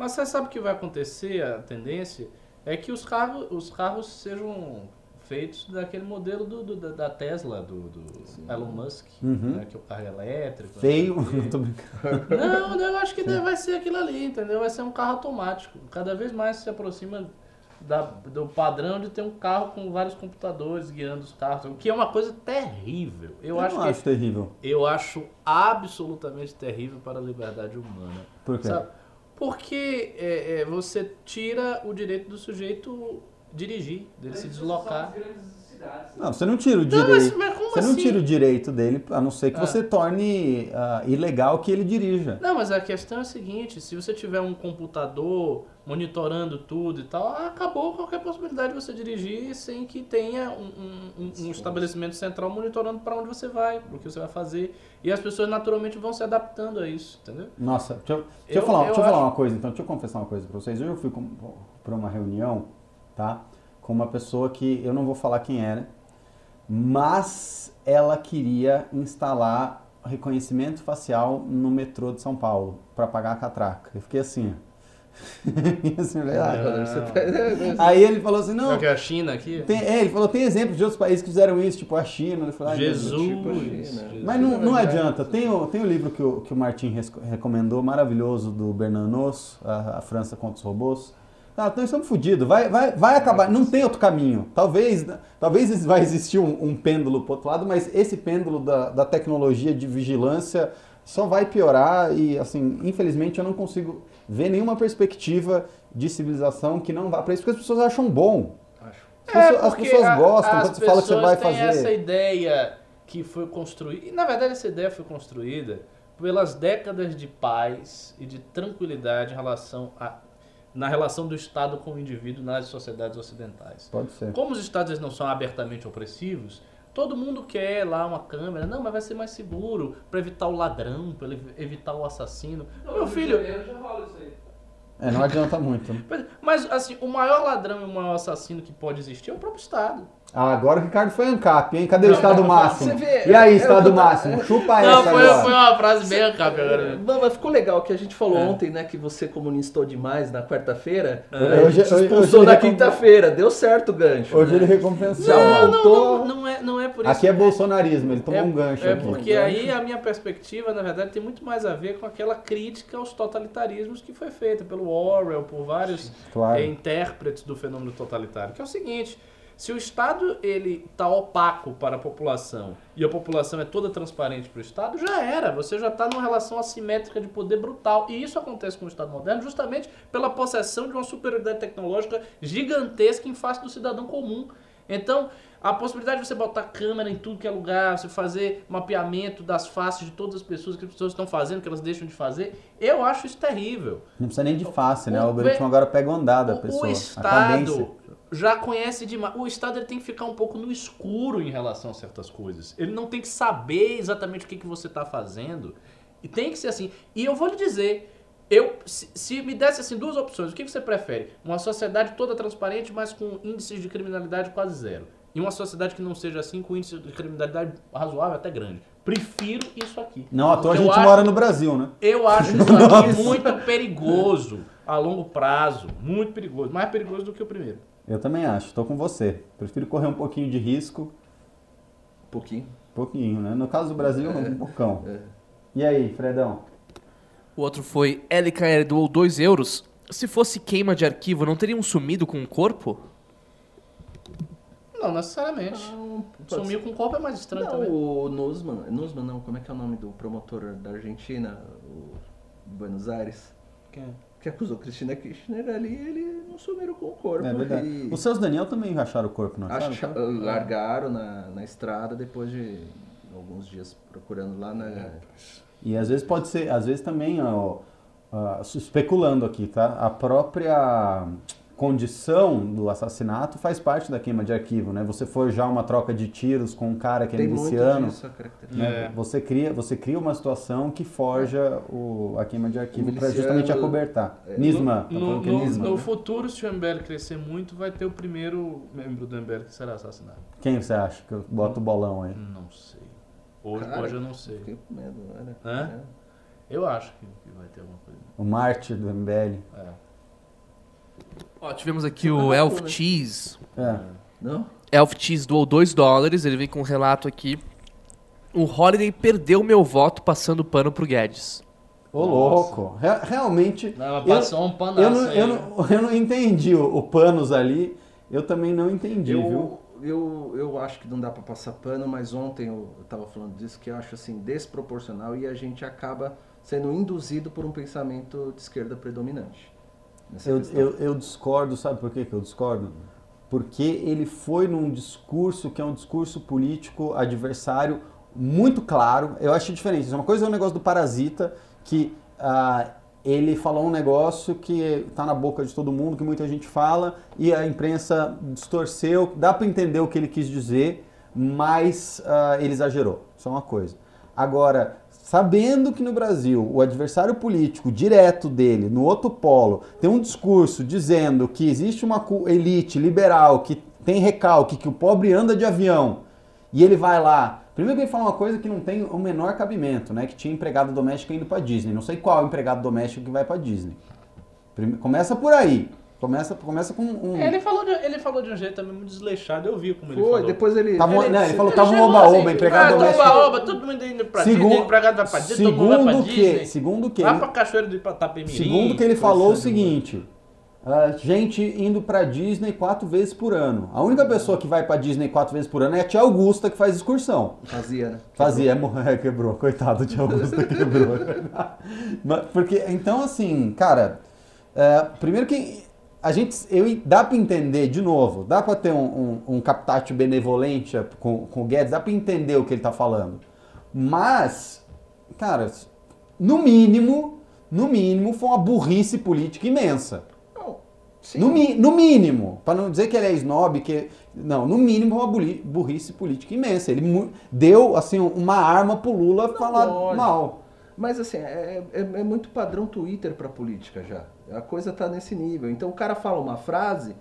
Mas você sabe o que vai acontecer? A tendência é que os carros, os carros sejam feitos daquele modelo do, do da Tesla, do, do Elon Musk, uhum. né, que é o carro elétrico. Feio, não tô brincando. Não, eu acho que vai ser aquilo ali, entendeu? Vai ser um carro automático. Cada vez mais se aproxima da, do padrão de ter um carro com vários computadores guiando os carros, o que é uma coisa terrível. Eu, eu acho não que, acho terrível. Eu acho absolutamente terrível para a liberdade humana. Por quê? Sabe? Porque é, é, você tira o direito do sujeito dirigir, dele se deslocar. Não, você não tira o direito. Não, mas, mas você assim? não tira o direito dele, a não ser que ah. você torne uh, ilegal que ele dirija. Não, mas a questão é a seguinte: se você tiver um computador monitorando tudo e tal, acabou qualquer possibilidade de você dirigir sem que tenha um, um, um estabelecimento central monitorando para onde você vai, o que você vai fazer. E as pessoas naturalmente vão se adaptando a isso, entendeu? Nossa, deixa eu, deixa eu, eu falar, eu deixa eu falar uma coisa, então, deixa eu confessar uma coisa para vocês. Hoje eu fui para uma reunião, tá? Com uma pessoa que eu não vou falar quem era, mas ela queria instalar reconhecimento facial no metrô de São Paulo para pagar a catraca. Eu fiquei assim, assim ah, Aí ele falou assim, não. que é a China aqui? Tem, é, ele falou, tem exemplos de outros países que fizeram isso, tipo a China. Ele falou, Jesus! Tipo China. Mas não, não adianta. Tem o, tem o livro que o, que o Martin recomendou, maravilhoso, do Bernanos, a, a França contra os Robôs. Ah, então estamos fodidos. Vai, vai, vai acabar. Não tem outro caminho. Talvez, talvez vai existir um, um pêndulo para outro lado, mas esse pêndulo da, da tecnologia de vigilância só vai piorar e, assim, infelizmente eu não consigo ver nenhuma perspectiva de civilização que não vá para isso, porque as pessoas acham bom. Acho. As, é pessoas, as pessoas gostam quando você fala que você vai fazer. essa ideia que foi construída. E na verdade essa ideia foi construída pelas décadas de paz e de tranquilidade em relação a na relação do Estado com o indivíduo nas sociedades ocidentais. Pode ser. Como os Estados não são abertamente opressivos, todo mundo quer lá uma câmera, não, mas vai ser mais seguro para evitar o ladrão, para evitar o assassino. Não, Meu filho. Já rola isso aí. É, não adianta muito. Mas, assim, o maior ladrão e o maior assassino que pode existir é o próprio Estado. Ah, agora o Ricardo foi ANCAP, hein? Cadê o estado máximo? Vê, e aí, estado máximo? Chupa não, essa foi, agora. foi uma frase bem ANCAP agora. Não, mas ficou legal que a gente falou é. ontem, né? Que você comunistou demais na quarta-feira. É. Hoje, expulsou na quinta-feira. Deu certo o gancho. Hoje né? ele recompensou. Não, não, não, não, é, não é por isso. Aqui é bolsonarismo, ele tomou é, um gancho. É aqui. porque aí a minha perspectiva, na verdade, tem muito mais a ver com aquela crítica aos totalitarismos que foi feita pelo Orwell, por vários claro. intérpretes do fenômeno totalitário. Que é o seguinte se o Estado ele está opaco para a população e a população é toda transparente para o Estado, já era. Você já está numa relação assimétrica de poder brutal. E isso acontece com o Estado moderno justamente pela possessão de uma superioridade tecnológica gigantesca em face do cidadão comum. Então, a possibilidade de você botar câmera em tudo que é lugar, você fazer mapeamento das faces de todas as pessoas que as pessoas estão fazendo, que elas deixam de fazer, eu acho isso terrível. Não precisa nem de face, né? O algoritmo agora pega o andar da pessoa. O Estado já conhece demais. O Estado ele tem que ficar um pouco no escuro em relação a certas coisas. Ele não tem que saber exatamente o que, que você está fazendo. E tem que ser assim. E eu vou lhe dizer, eu, se, se, me desse assim duas opções, o que, que você prefere? Uma sociedade toda transparente, mas com índices de criminalidade quase zero. E uma sociedade que não seja assim, com índice de criminalidade razoável até grande. Prefiro isso aqui. Não, à toa a gente acho, mora no Brasil, né? Eu acho isso aqui muito perigoso a longo prazo. Muito perigoso. Mais perigoso do que o primeiro. Eu também acho, estou com você. Prefiro correr um pouquinho de risco. Pouquinho? Pouquinho, né? No caso do Brasil, é, um poucão. É. E aí, Fredão? O outro foi LKL doou 2 euros. Se fosse queima de arquivo, não teriam sumido com o corpo? Não, necessariamente. Não, Sumir com o corpo é mais estranho não, também. O Nussman, Nussman não, como é que é o nome do promotor da Argentina? O Buenos Aires? Quem é? Que acusou Cristina Kirchner ali, ele não sumiram com o corpo. É verdade. E... Os seus Daniel também acharam o corpo, não acharam? Acha... Largaram na, na estrada depois de alguns dias procurando lá na... É. E às vezes pode ser, às vezes também, ó, ó, especulando aqui, tá? A própria condição do assassinato faz parte da queima de arquivo, né? Você forjar uma troca de tiros com um cara que é Tem miliciano, né? é. você cria você cria uma situação que forja o, a queima de arquivo para justamente acobertar. É. Nisma, no, tá no, no, Nisma, no né? futuro, se o MBL crescer muito, vai ter o primeiro membro do MBL que será assassinado. Quem você acha que bota o bolão aí? Não sei. Hoje, cara, hoje eu não sei. Fiquei com medo, né? É? Eu acho que, vai ter alguma coisa. O Marte do MBL. É. Ó, tivemos aqui o Elf Cheese. É. Não? Elf Cheese doou 2 dólares, ele vem com um relato aqui. O Holiday perdeu meu voto passando pano pro Guedes. Ô, louco. Re realmente. Não, ela passou eu, um pano eu, não, eu, não, eu não entendi o, o, panos ali. Eu também não entendi, eu, viu? Eu, eu acho que não dá para passar pano, mas ontem eu, eu tava falando disso que eu acho assim desproporcional e a gente acaba sendo induzido por um pensamento de esquerda predominante. Eu, eu, eu, discordo, sabe por que eu discordo? Porque ele foi num discurso que é um discurso político adversário muito claro. Eu acho diferente. Uma coisa é o negócio do parasita, que uh, ele falou um negócio que está na boca de todo mundo, que muita gente fala, e a imprensa distorceu. Dá para entender o que ele quis dizer, mas uh, ele exagerou. Isso é uma coisa. Agora, sabendo que no Brasil o adversário político direto dele, no outro polo, tem um discurso dizendo que existe uma elite liberal que tem recalque, que o pobre anda de avião, e ele vai lá. Primeiro que ele fala uma coisa que não tem o menor cabimento, né? Que tinha empregado doméstico indo para Disney. Não sei qual empregado doméstico que vai para Disney. Começa por aí. Começa, começa com um. É, ele, falou de, ele falou de um jeito também muito desleixado, eu vi como ele Foi, falou. depois ele. Tava, ele, não, ele falou que tava um oba-oba, assim, empregado ah, doméstico. Oba-oba, todo mundo indo pra segundo, Disney, empregado vai pra Disney, segundo todo mundo vai pra que, Disney. Segundo que. Vai pra Cachoeira do Itapemirim. Segundo que ele falou o seguinte. Uh, gente indo pra Disney quatro vezes por ano. A única pessoa que vai pra Disney quatro vezes por ano é a tia Augusta que faz excursão. Fazia, né? Fazia, quebrou, é, quebrou. coitado, tia Augusta quebrou. Porque, então assim, cara, uh, primeiro que a gente, eu, dá para entender, de novo, dá para ter um, um, um captátil benevolente com, com o Guedes, dá para entender o que ele está falando. Mas, cara, no mínimo, no mínimo, foi uma burrice política imensa. No, no, mínimo, para não dizer que ele é snob, que não, no mínimo uma burrice política imensa. Ele deu assim uma arma pro Lula não, falar lógico. mal. Mas assim, é, é, é muito padrão Twitter para política já. A coisa tá nesse nível. Então o cara fala uma frase,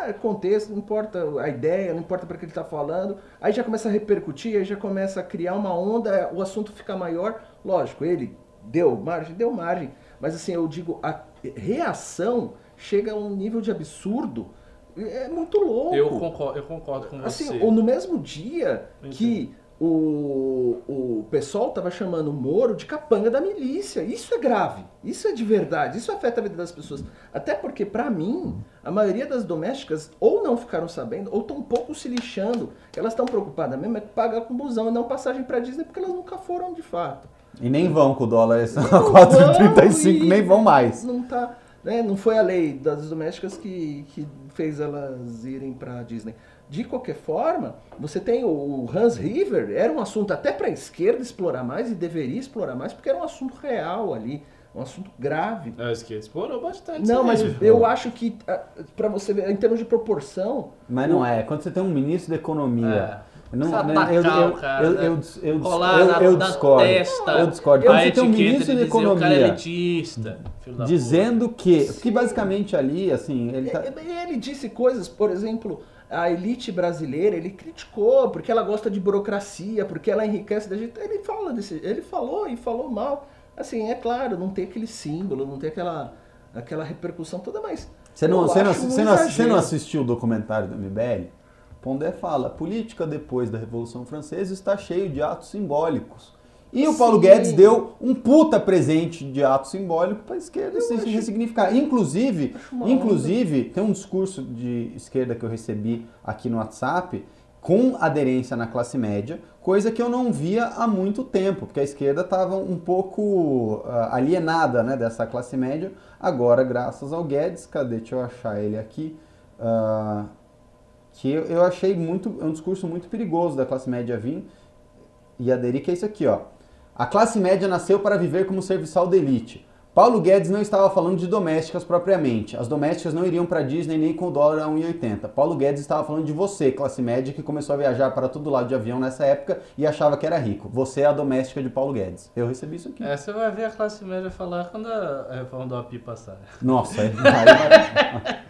é contexto, não importa a ideia, não importa para que ele está falando. Aí já começa a repercutir, aí já começa a criar uma onda, o assunto fica maior. Lógico, ele deu margem, deu margem. Mas assim, eu digo, a reação chega a um nível de absurdo. É muito louco. Eu concordo, eu concordo com assim, você. Ou no mesmo dia que o, o pessoal estava chamando o Moro de capanga da milícia. Isso é grave. Isso é de verdade. Isso afeta a vida das pessoas. Até porque, para mim, a maioria das domésticas ou não ficaram sabendo ou estão um pouco se lixando. Elas estão preocupadas mesmo é pagar com busão e não passagem para Disney porque elas nunca foram de fato. E nem vão com o dólar a 4,35, nem vão mais. Não tá, né? Não foi a lei das domésticas que, que fez elas irem para Disney. De qualquer forma, você tem o Hans River, era um assunto até para a esquerda explorar mais e deveria explorar mais, porque era um assunto real ali, um assunto grave. A esquerda explorou bastante. Não, mas eu acho que, para você ver, em termos de proporção. Mas não é. Quando você tem um ministro da Economia. É não, não, eu, eu, cara, eu, eu, eu, eu, eu discordo. Testa, eu discordo. Quando você tem um ministro da economia o é elitista, dizendo que, que basicamente ali, assim, ele, tá... ele disse coisas, por exemplo, a elite brasileira, ele criticou porque ela gosta de burocracia, porque ela enriquece da gente. Ele fala desse, ele falou e falou mal. Assim, é claro, não tem aquele símbolo, não tem aquela aquela repercussão toda, mas você não, você não, você não, você não assistiu o documentário do MBL? Pondé fala: política depois da Revolução Francesa está cheio de atos simbólicos. E o Paulo Sim. Guedes deu um puta presente de ato simbólico para a esquerda se acho... ressignificar. Inclusive, inclusive, tem um discurso de esquerda que eu recebi aqui no WhatsApp com aderência na classe média, coisa que eu não via há muito tempo, porque a esquerda estava um pouco uh, alienada né, dessa classe média. Agora, graças ao Guedes, cadê? Deixa eu achar ele aqui. Uh, que eu, eu achei muito, é um discurso muito perigoso da classe média vir e aderir, que é isso aqui, ó. A classe média nasceu para viver como serviçal da elite. Paulo Guedes não estava falando de domésticas propriamente. As domésticas não iriam para Disney nem com o dólar a 1,80. Paulo Guedes estava falando de você, classe média, que começou a viajar para todo lado de avião nessa época e achava que era rico. Você é a doméstica de Paulo Guedes. Eu recebi isso aqui. É, você vai ver a classe média falar quando a reforma do API passar. Nossa, aí vai.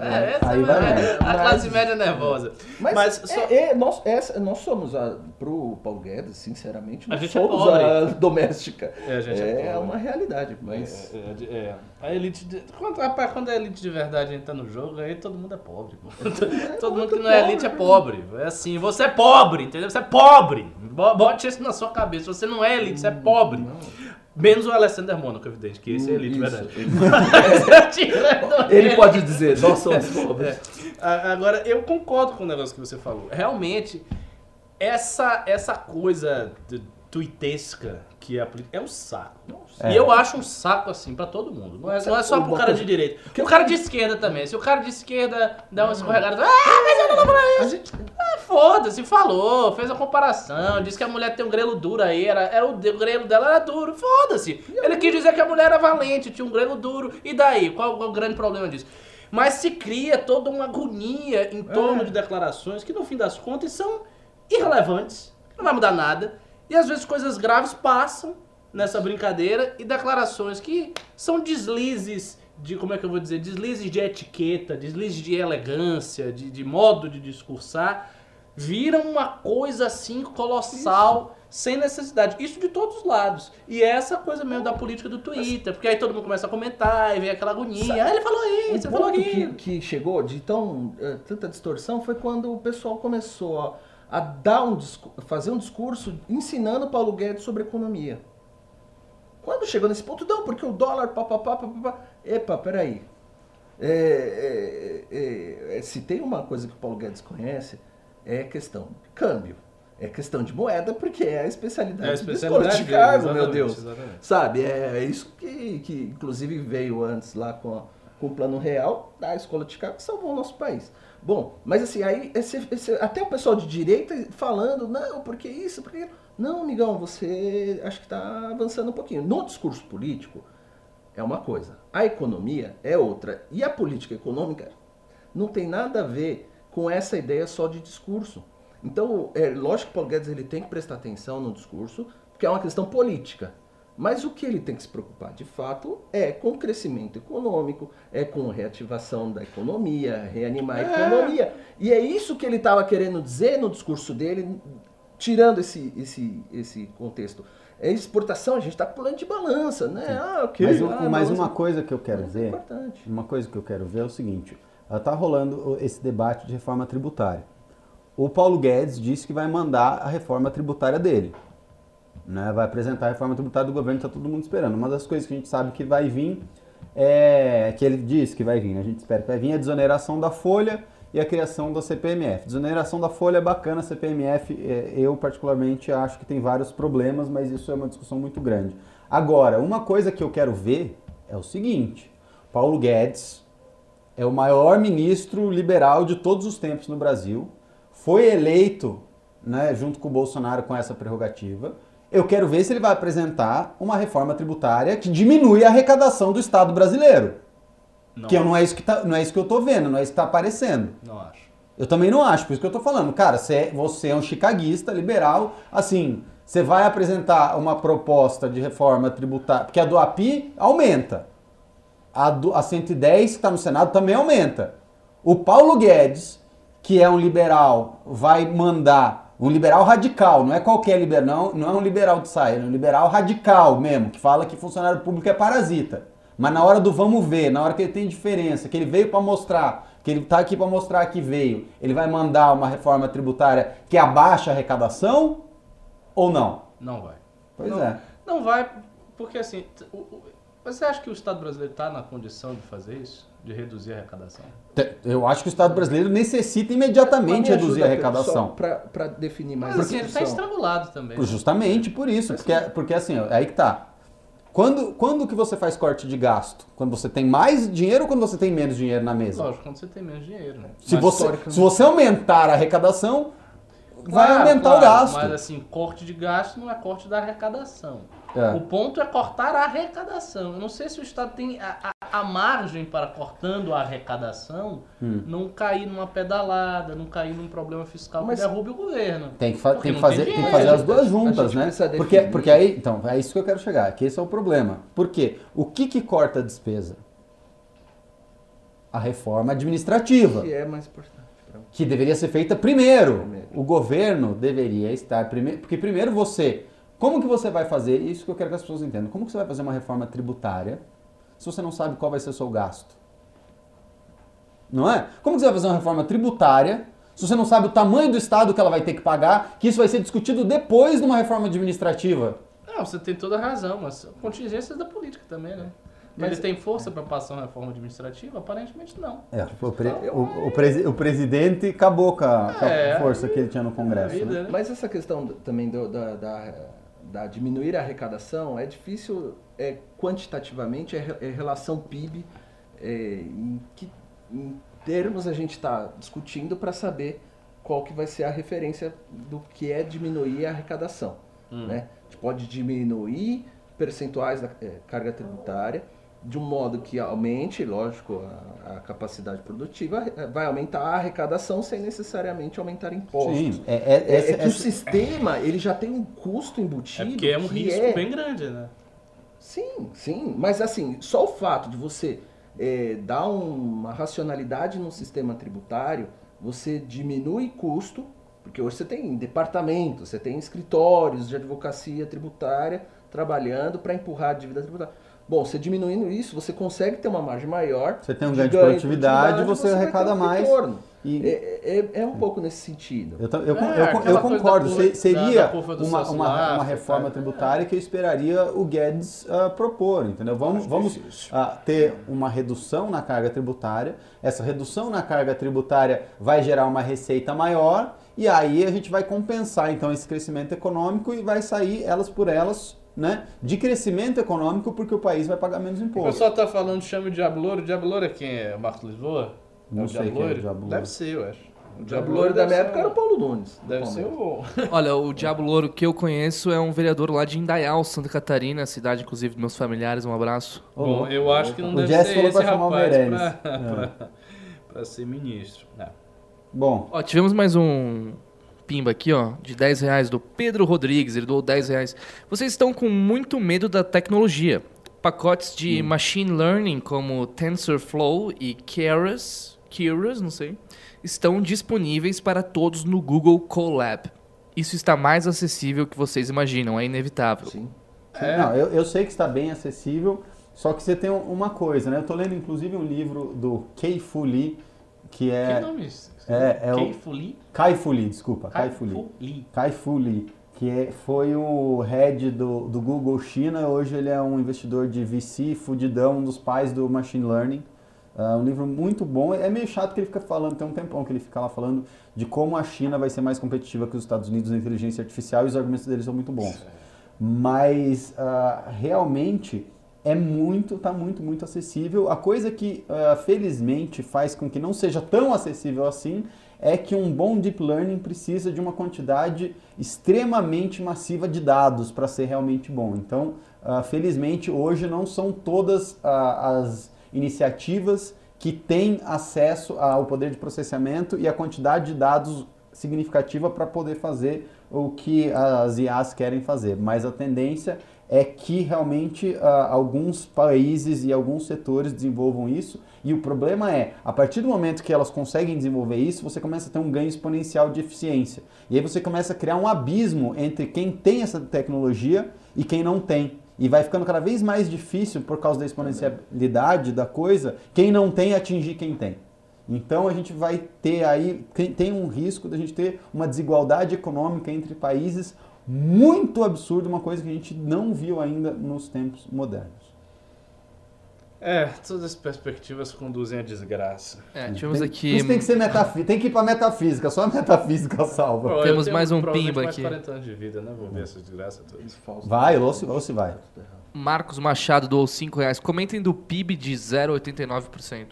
É, aí vai, vai, a classe média nervosa. Mas, mas só... é, é, nós, essa, nós somos, a, pro Paulo Guedes, sinceramente, nós a gente é somos é a doméstica. É, a gente é, é uma realidade, mas... É, é, é, a elite, de, quando, quando a elite de verdade entra no jogo, aí todo mundo é pobre. todo mundo que não é elite é pobre. É assim, você é pobre, entendeu? Você é pobre. Bote isso na sua cabeça. Você não é elite, você é pobre. Não. Menos o Alessandro Mônaco, evidente, que esse é elite, Isso, verdade. Ele, ele pode dizer, nós somos pobres. É. Agora, eu concordo com o negócio que você falou. Realmente, essa, essa coisa tuitesca que é a política. É um saco. É. E eu acho um saco assim para todo mundo. Não é, não é só pro cara de direita. O cara de esquerda também. Se o cara de esquerda dá uma escorregada, ah, mas eu não pra isso. Gente... Ah, foda-se, falou, fez a comparação, disse que a mulher tem um grelo duro aí, era, era o, o grelo dela era duro. Foda-se. Ele quis dizer que a mulher era valente, tinha um grelo duro. E daí? Qual, qual o grande problema disso? Mas se cria toda uma agonia em torno é. de declarações que, no fim das contas, são irrelevantes, não vai mudar nada e às vezes coisas graves passam nessa brincadeira e declarações que são deslizes de, como é que eu vou dizer, deslizes de etiqueta, deslizes de elegância, de, de modo de discursar, viram uma coisa assim colossal. Isso. Sem necessidade. Isso de todos os lados. E é essa coisa mesmo da política do Twitter. Porque aí todo mundo começa a comentar e vem aquela agonia. Ah, ele falou isso, um ele falou aquilo. Que, que chegou de tão, uh, tanta distorção foi quando o pessoal começou a a dar um, fazer um discurso ensinando Paulo Guedes sobre economia. Quando chegou nesse ponto, não, porque o dólar, papapá, papapá. Epa, peraí. É, é, é, é, se tem uma coisa que o Paulo Guedes conhece, é questão de câmbio. É questão de moeda, porque é a especialidade, é a especialidade de cargo, meu Deus. Exatamente. Sabe, é, é isso que, que inclusive veio antes lá com, a, com o plano real da escola de Chicago, que salvou o nosso país. Bom, mas assim, aí esse, esse, até o pessoal de direita falando, não, porque isso, porque. Não, amigão, você acho que está avançando um pouquinho. No discurso político é uma coisa, a economia é outra. E a política econômica não tem nada a ver com essa ideia só de discurso. Então, é lógico que o Paulo Guedes ele tem que prestar atenção no discurso, porque é uma questão política. Mas o que ele tem que se preocupar, de fato, é com o crescimento econômico, é com a reativação da economia, reanimar a é. economia. E é isso que ele estava querendo dizer no discurso dele, tirando esse, esse, esse contexto. É exportação, a gente está pulando de balança, né? Ah, okay. Mas, ah, mas uma coisa que eu quero é ver, importante. uma coisa que eu quero ver é o seguinte, está rolando esse debate de reforma tributária. O Paulo Guedes disse que vai mandar a reforma tributária dele. Né? Vai apresentar a reforma tributária do governo, está todo mundo esperando. Uma das coisas que a gente sabe que vai vir é que ele diz que vai vir, né? a gente espera que vai vir a desoneração da folha e a criação da CPMF. Desoneração da folha é bacana, a CPMF é, eu particularmente acho que tem vários problemas, mas isso é uma discussão muito grande. Agora, uma coisa que eu quero ver é o seguinte: Paulo Guedes é o maior ministro liberal de todos os tempos no Brasil, foi eleito né, junto com o Bolsonaro com essa prerrogativa. Eu quero ver se ele vai apresentar uma reforma tributária que diminui a arrecadação do Estado brasileiro. Não. Que não é, isso que tá, não é isso que eu tô vendo, não é isso que tá aparecendo. Não acho. Eu também não acho, por isso que eu tô falando. Cara, você, você é um chicaguista, liberal, assim, você vai apresentar uma proposta de reforma tributária, porque a do API aumenta. A, do, a 110 que está no Senado também aumenta. O Paulo Guedes, que é um liberal, vai mandar um liberal radical, não é qualquer liberal, não, não é um liberal de saia, é um liberal radical mesmo, que fala que funcionário público é parasita. Mas na hora do vamos ver, na hora que ele tem diferença, que ele veio para mostrar, que ele está aqui para mostrar que veio, ele vai mandar uma reforma tributária que abaixa a arrecadação ou não? Não vai. Pois não, é. Não vai, porque assim, você acha que o Estado brasileiro está na condição de fazer isso? De reduzir a arrecadação? Eu acho que o Estado brasileiro necessita imediatamente reduzir a arrecadação. Para definir mais Mas assim, ele está estrangulado também. Justamente por isso. Porque, porque assim, é aí que tá. Quando, quando que você faz corte de gasto? Quando você tem mais dinheiro ou quando você tem menos dinheiro na mesa? Lógico, quando você tem menos dinheiro. Né? Se, você, se você aumentar a arrecadação, claro, vai aumentar claro, o gasto. Mas assim, corte de gasto não é corte da arrecadação. É. O ponto é cortar a arrecadação. Eu não sei se o Estado tem a, a, a margem para cortando a arrecadação hum. não cair numa pedalada, não cair num problema fiscal Mas que derrube o governo. Tem que, fa tem que fazer, tem, tem, que fazer as duas juntas, né? Porque, porque aí, então, é isso que eu quero chegar. Que esse é o problema. Por quê? O que, que corta a despesa? A reforma administrativa. Que é mais importante. Que deveria ser feita primeiro. primeiro. O governo deveria estar primeiro. Porque primeiro você como que você vai fazer, isso que eu quero que as pessoas entendam, como que você vai fazer uma reforma tributária se você não sabe qual vai ser o seu gasto? Não é? Como que você vai fazer uma reforma tributária se você não sabe o tamanho do Estado que ela vai ter que pagar, que isso vai ser discutido depois de uma reforma administrativa? Não, você tem toda a razão, mas contingências da política também, né? Mas ele tem força para passar uma reforma administrativa? Aparentemente não. É, o, pre, o, o, presi, o, presidente acabou com a, com a é, força que ele tinha no Congresso. Vida, né? Né? Mas essa questão também do, da, da da diminuir a arrecadação é difícil é, quantitativamente, é, é relação PIB, é, em que em termos a gente está discutindo para saber qual que vai ser a referência do que é diminuir a arrecadação. Hum. Né? A gente pode diminuir percentuais da é, carga tributária, de um modo que aumente, lógico, a, a, capacidade produtiva, vai aumentar a arrecadação sem necessariamente aumentar impostos. Sim, é, é, é, é que essa... o sistema ele já tem um custo embutido. É porque é um risco é bem grande, né? Sim, sim. Mas assim, só o fato de você é, dar uma racionalidade no sistema tributário, você diminui custo, porque hoje você tem departamentos, você tem escritórios de advocacia tributária trabalhando para empurrar a dívida tributária Bom, você diminuindo isso, você consegue ter uma margem maior. Você tem um ganho de, produtividade, você, você arrecada mais. E... É, é, é, um pouco nesse sentido. Eu, eu, é, eu, eu concordo. Da, seria da, da uma, uma, uma, reforma tributária que eu esperaria o Guedes uh, propor, entendeu? Vamos, vamos uh, ter uma redução na carga tributária. Essa redução na carga tributária vai gerar uma receita maior e aí a gente vai compensar então esse crescimento econômico e vai sair elas por elas né, de crescimento econômico porque o país vai pagar menos imposto. O pessoal está falando, chama o Diabo Louro. O Diabo Louro é quem é? O Marcos Lisboa? Não é sei quem é o. Deve ser, eu acho. O Diabo Louro da minha época era o Paulo Nunes. Deve ser o... Olha, o Diabo Louro que eu conheço é um vereador lá de Indaial, Santa Catarina, cidade, inclusive, dos meus familiares. Um abraço. Bom, eu acho que não o deve Jess ser esse rapaz para é. ser ministro. É. Bom. Ó, tivemos mais um pimba aqui, ó, de 10 reais do Pedro Rodrigues. Ele doou 10 reais. Vocês estão com muito medo da tecnologia. Pacotes de hum. machine learning como TensorFlow e Keras, Keras, não sei, estão disponíveis para todos no Google Colab. Isso está mais acessível que vocês imaginam, é inevitável. Sim. É. Não, eu, eu sei que está bem acessível, só que você tem uma coisa, né? Eu estou lendo inclusive um livro do Kei Fu Lee, que é... Que nome é esse? É, é Kei Fu Lee? Desculpa. Kai, Kai Fu Lee. Kai Fu Lee, que é, foi o head do, do Google China, hoje ele é um investidor de VC, fudidão, um dos pais do Machine Learning. Uh, um livro muito bom. É meio chato que ele fica falando, tem um tempão que ele fica lá falando de como a China vai ser mais competitiva que os Estados Unidos na inteligência artificial e os argumentos dele são muito bons. Mas uh, realmente é muito, está muito, muito acessível. A coisa que uh, felizmente faz com que não seja tão acessível assim é que um bom deep learning precisa de uma quantidade extremamente massiva de dados para ser realmente bom. Então, felizmente hoje não são todas as iniciativas que têm acesso ao poder de processamento e a quantidade de dados significativa para poder fazer o que as IAs querem fazer. Mas a tendência é que realmente uh, alguns países e alguns setores desenvolvam isso. E o problema é, a partir do momento que elas conseguem desenvolver isso, você começa a ter um ganho exponencial de eficiência. E aí você começa a criar um abismo entre quem tem essa tecnologia e quem não tem. E vai ficando cada vez mais difícil, por causa da exponencialidade da coisa, quem não tem atingir quem tem. Então a gente vai ter aí, tem um risco da gente ter uma desigualdade econômica entre países muito absurdo, uma coisa que a gente não viu ainda nos tempos modernos. É, todas as perspectivas conduzem à desgraça. É, tivemos aqui. Isso tem que ser metafísica, tem que ir pra metafísica, só a metafísica salva. Pô, Temos mais um pimba aqui. mais 40 anos de vida, né? Vou ver essas desgraças todas. Vai, ou se, ou se vai. Marcos Machado doou 5 reais. Comentem do PIB de 0,89%.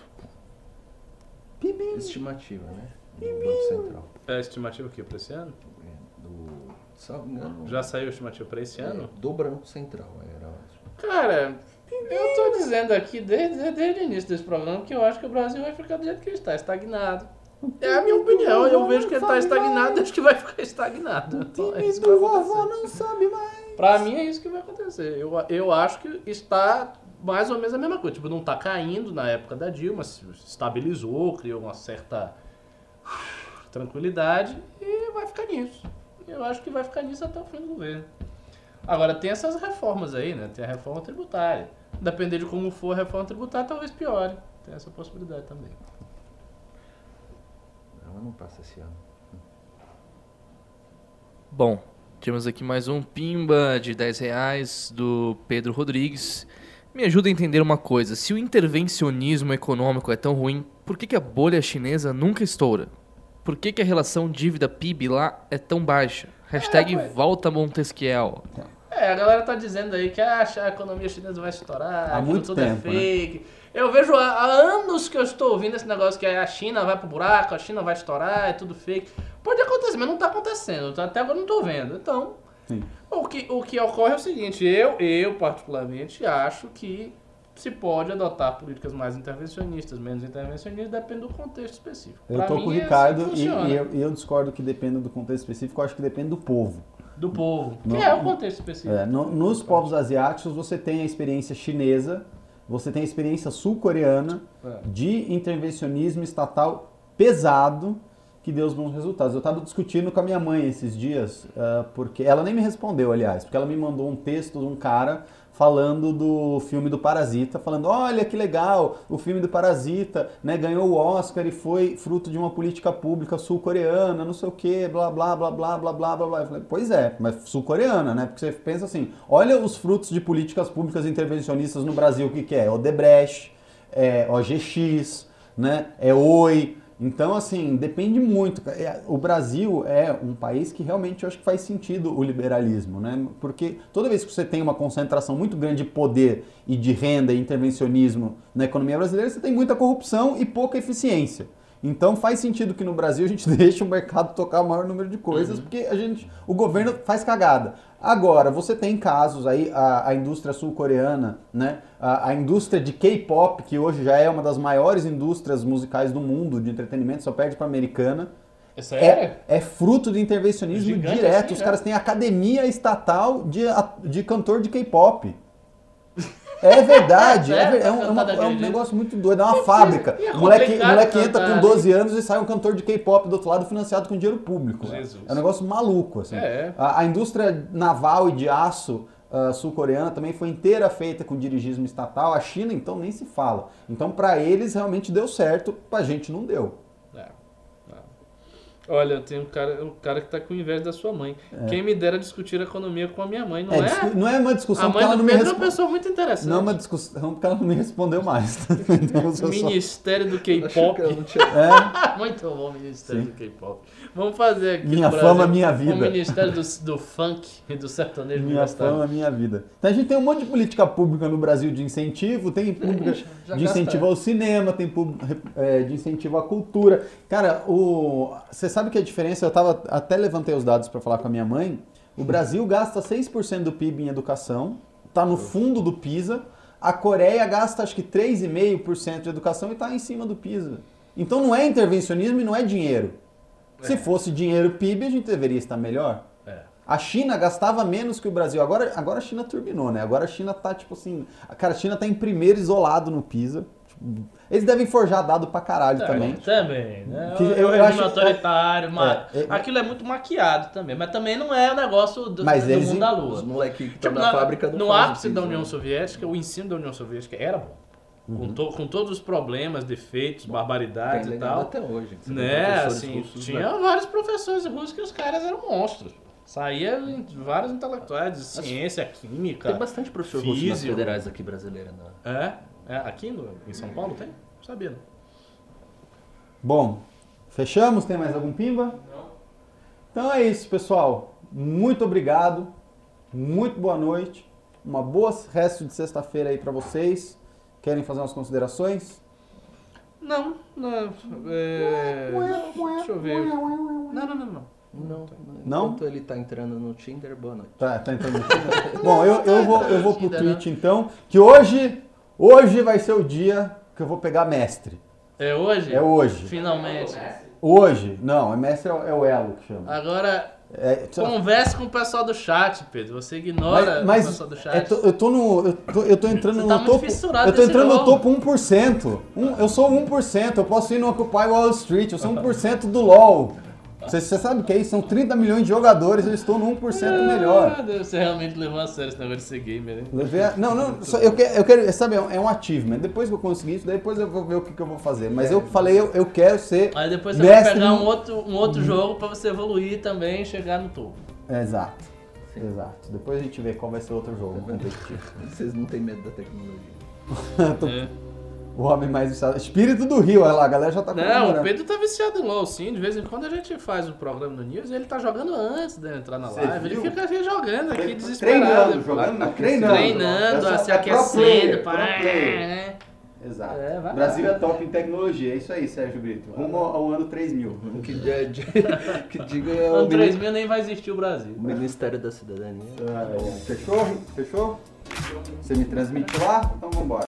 PIB. Estimativa, né? Do Banco Central. É estimativa aqui para esse ano? É, do. Já saiu a estimativa para esse é, ano? Do Banco Central, era Cara, eu estou dizendo aqui desde, desde o início desse programa que eu acho que o Brasil vai ficar do jeito que está, estagnado. É a minha opinião, eu vejo que ele está estagnado, acho que vai ficar estagnado. O time então, do vovô não sabe mais. Pra mim é isso que vai acontecer. Eu, eu acho que está mais ou menos a mesma coisa. Tipo, não está caindo na época da Dilma, se estabilizou, criou uma certa tranquilidade e vai ficar nisso. Eu acho que vai ficar nisso até o fim do governo. Agora, tem essas reformas aí, né? Tem a reforma tributária. Depender de como for a reforma tributária, talvez piore. Tem essa possibilidade também. Ela não passa esse ano. Bom, temos aqui mais um pimba de 10 reais do Pedro Rodrigues. Me ajuda a entender uma coisa. Se o intervencionismo econômico é tão ruim, por que, que a bolha chinesa nunca estoura? Por que, que a relação dívida-PIB lá é tão baixa? Hashtag é, volta Montesquiel. É, a galera tá dizendo aí que ah, a economia chinesa vai estourar, há muito tudo é tempo, é fake. Né? Eu vejo há, anos que eu estou ouvindo esse negócio que a China vai pro buraco, a China vai estourar, é tudo fake. Pode acontecer, mas não tá acontecendo. Até agora não tô vendo. Então, o que, o que ocorre é o seguinte, eu, eu particularmente acho que se pode adotar políticas mais intervencionistas, menos intervencionistas, depende do contexto específico. Eu estou com o Ricardo é assim e, e eu, eu, discordo que depende do contexto específico, eu acho que depende do povo. Do povo. No, que é o contexto específico. É, no, nos povos asiáticos, você tem a experiência chinesa, você tem a experiência sul-coreana é. de intervencionismo estatal pesado que deu os bons resultados. Eu estava discutindo com a minha mãe esses dias, uh, porque ela nem me respondeu, aliás, porque ela me mandou um texto de um cara falando do filme do Parasita, falando: olha que legal, o filme do Parasita né, ganhou o Oscar e foi fruto de uma política pública sul-coreana, não sei o que, blá blá blá blá blá blá blá. Eu falei, pois é, mas sul-coreana, né? Porque você pensa assim: olha os frutos de políticas públicas intervencionistas no Brasil, o que, que é? é Odebrecht, é OGX, né? é Oi então, assim, depende muito. É, o Brasil é um país que realmente eu acho que faz sentido o liberalismo, né? Porque toda vez que você tem uma concentração muito grande de poder e de renda e intervencionismo na economia brasileira, você tem muita corrupção e pouca eficiência. Então faz sentido que no Brasil a gente deixe o mercado tocar o maior número de coisas, uhum. porque a gente, o governo faz cagada. Agora, você tem casos aí, a, a indústria sul-coreana, né? A, a, indústria de K-pop, que hoje já é uma das maiores indústrias musicais do mundo de entretenimento, só perde para a americana. É, é, é, fruto do intervencionismo Gigante direto. Assim, Os caras têm academia estatal de, de cantor de K-pop. É verdade, é, é, é, um, é uma, é, um, negócio muito doido, é uma fábrica. O moleque, moleque entra com 12 anos e sai um cantor de K-pop do outro lado financiado com dinheiro público. É um negócio maluco. Assim. É. A, a, indústria naval e de aço uh, sul-coreana também foi inteira feita com dirigismo estatal. A China, então, nem se fala. Então, para eles, realmente deu certo, para a gente não deu. Olha, tem um cara, um cara que tá com inveja da sua mãe. É. Quem me dera discutir economia com a minha mãe, não é? é? Não é uma discussão a mãe porque ela não me respondeu. é uma pessoa muito interessante. Não é uma discussão porque ela não me respondeu mais. então, Ministério do K-pop. É. muito bom, Ministério Sim. do K-pop. Vamos fazer aqui. Minha fama, minha vida. O Ministério do, do funk e do sertanejo. Minha fama, minha vida. Então a gente tem um monte de política pública no Brasil de incentivo, tem pública de incentivo ao cinema, tem pública é, de incentivo à cultura. Cara, o, você sabe que a diferença, eu tava, até levantei os dados para falar com a minha mãe, o Brasil gasta 6% do PIB em educação, está no fundo do PISA, a Coreia gasta acho que 3,5% de educação e está em cima do PISA. Então não é intervencionismo e não é dinheiro. É. Se fosse dinheiro PIB, a gente deveria estar melhor. É. A China gastava menos que o Brasil. Agora, agora a China turbinou, né? Agora a China tá tipo assim. Cara, a China tá em primeiro isolado no PISA. Eles devem forjar dado pra caralho é, também. Também, né? Que eu, eu acho autoritário, mas é, é, aquilo é muito maquiado também. Mas também não é o negócio do, mas do eles, mundo da lua. Os moleques que tipo, na, fábrica do No ápice da União Soviética, o ensino da União Soviética era bom. Uhum. Com, to, com, todos os problemas, defeitos, barbaridades e tal. até hoje. Né? Assim, tinha né? vários professores russos que os caras eram monstros. Saía vários intelectuais de ciência, química. Tem bastante professor russo nas federais aqui brasileiras, né? É? É aqui no, em São Paulo tem? Sabia. Não. Bom, fechamos? Tem mais algum pimba? Não. Então é isso, pessoal. Muito obrigado. Muito boa noite. Uma boa resto de sexta-feira aí para vocês. Querem fazer umas considerações? Não, não. É... Deixa eu ver. Não, não, não, não. Não, não. Enquanto ele tá entrando no Tinder, boa noite. Tá, tá entrando no Tinder. Bom, eu, eu vou, eu vou pro Twitch então, que hoje, hoje vai ser o dia que eu vou pegar mestre. É hoje? É hoje. Finalmente. Hoje? Não, é mestre é o elo que chama. Agora, é, Converse com o pessoal do chat, Pedro. Você ignora mas, mas o pessoal do chat. É, eu tô no. Eu tô, eu tô entrando Você tá no topo. Eu tô entrando no topo 1%. Um, eu sou 1%. Eu posso ir no Occupy Wall Street. Eu sou 1% do LOL. Você, você sabe que é isso? São 30 milhões de jogadores, eu estou no 1% ah, melhor. Você realmente levou a sério esse negócio de ser gamer, né? Levei a... Não, não, só, eu, quero, eu quero, sabe, é um achievement. Depois que eu conseguir isso, depois eu vou ver o que, que eu vou fazer. Mas é. eu falei, eu, eu quero ser. Aí depois você vai pegar um outro, um outro uhum. jogo para você evoluir também e chegar no topo. Exato. Sim. Exato. Depois a gente vê qual vai ser outro jogo competitivo. Vocês não têm medo da tecnologia. tô... é. O homem mais viciado. Espírito do Rio, olha lá, a galera já tá Não, o Pedro tá viciado em LOL, sim. De vez em quando a gente faz o programa no News ele tá jogando antes de entrar na live. Ele fica aqui jogando aqui, desesperado. Treinando, jogando, treinando. Treinando, assim, aquecendo. Pá, né? Exato. É, Brasil é top em tecnologia, é isso aí, Sérgio Brito. Rumo ao ano 3000. Que, que diga é o ano 3000 nem vai existir o Brasil. O Ministério da Cidadania. Ah, é. Fechou? Fechou? Você me transmite lá? Então vambora.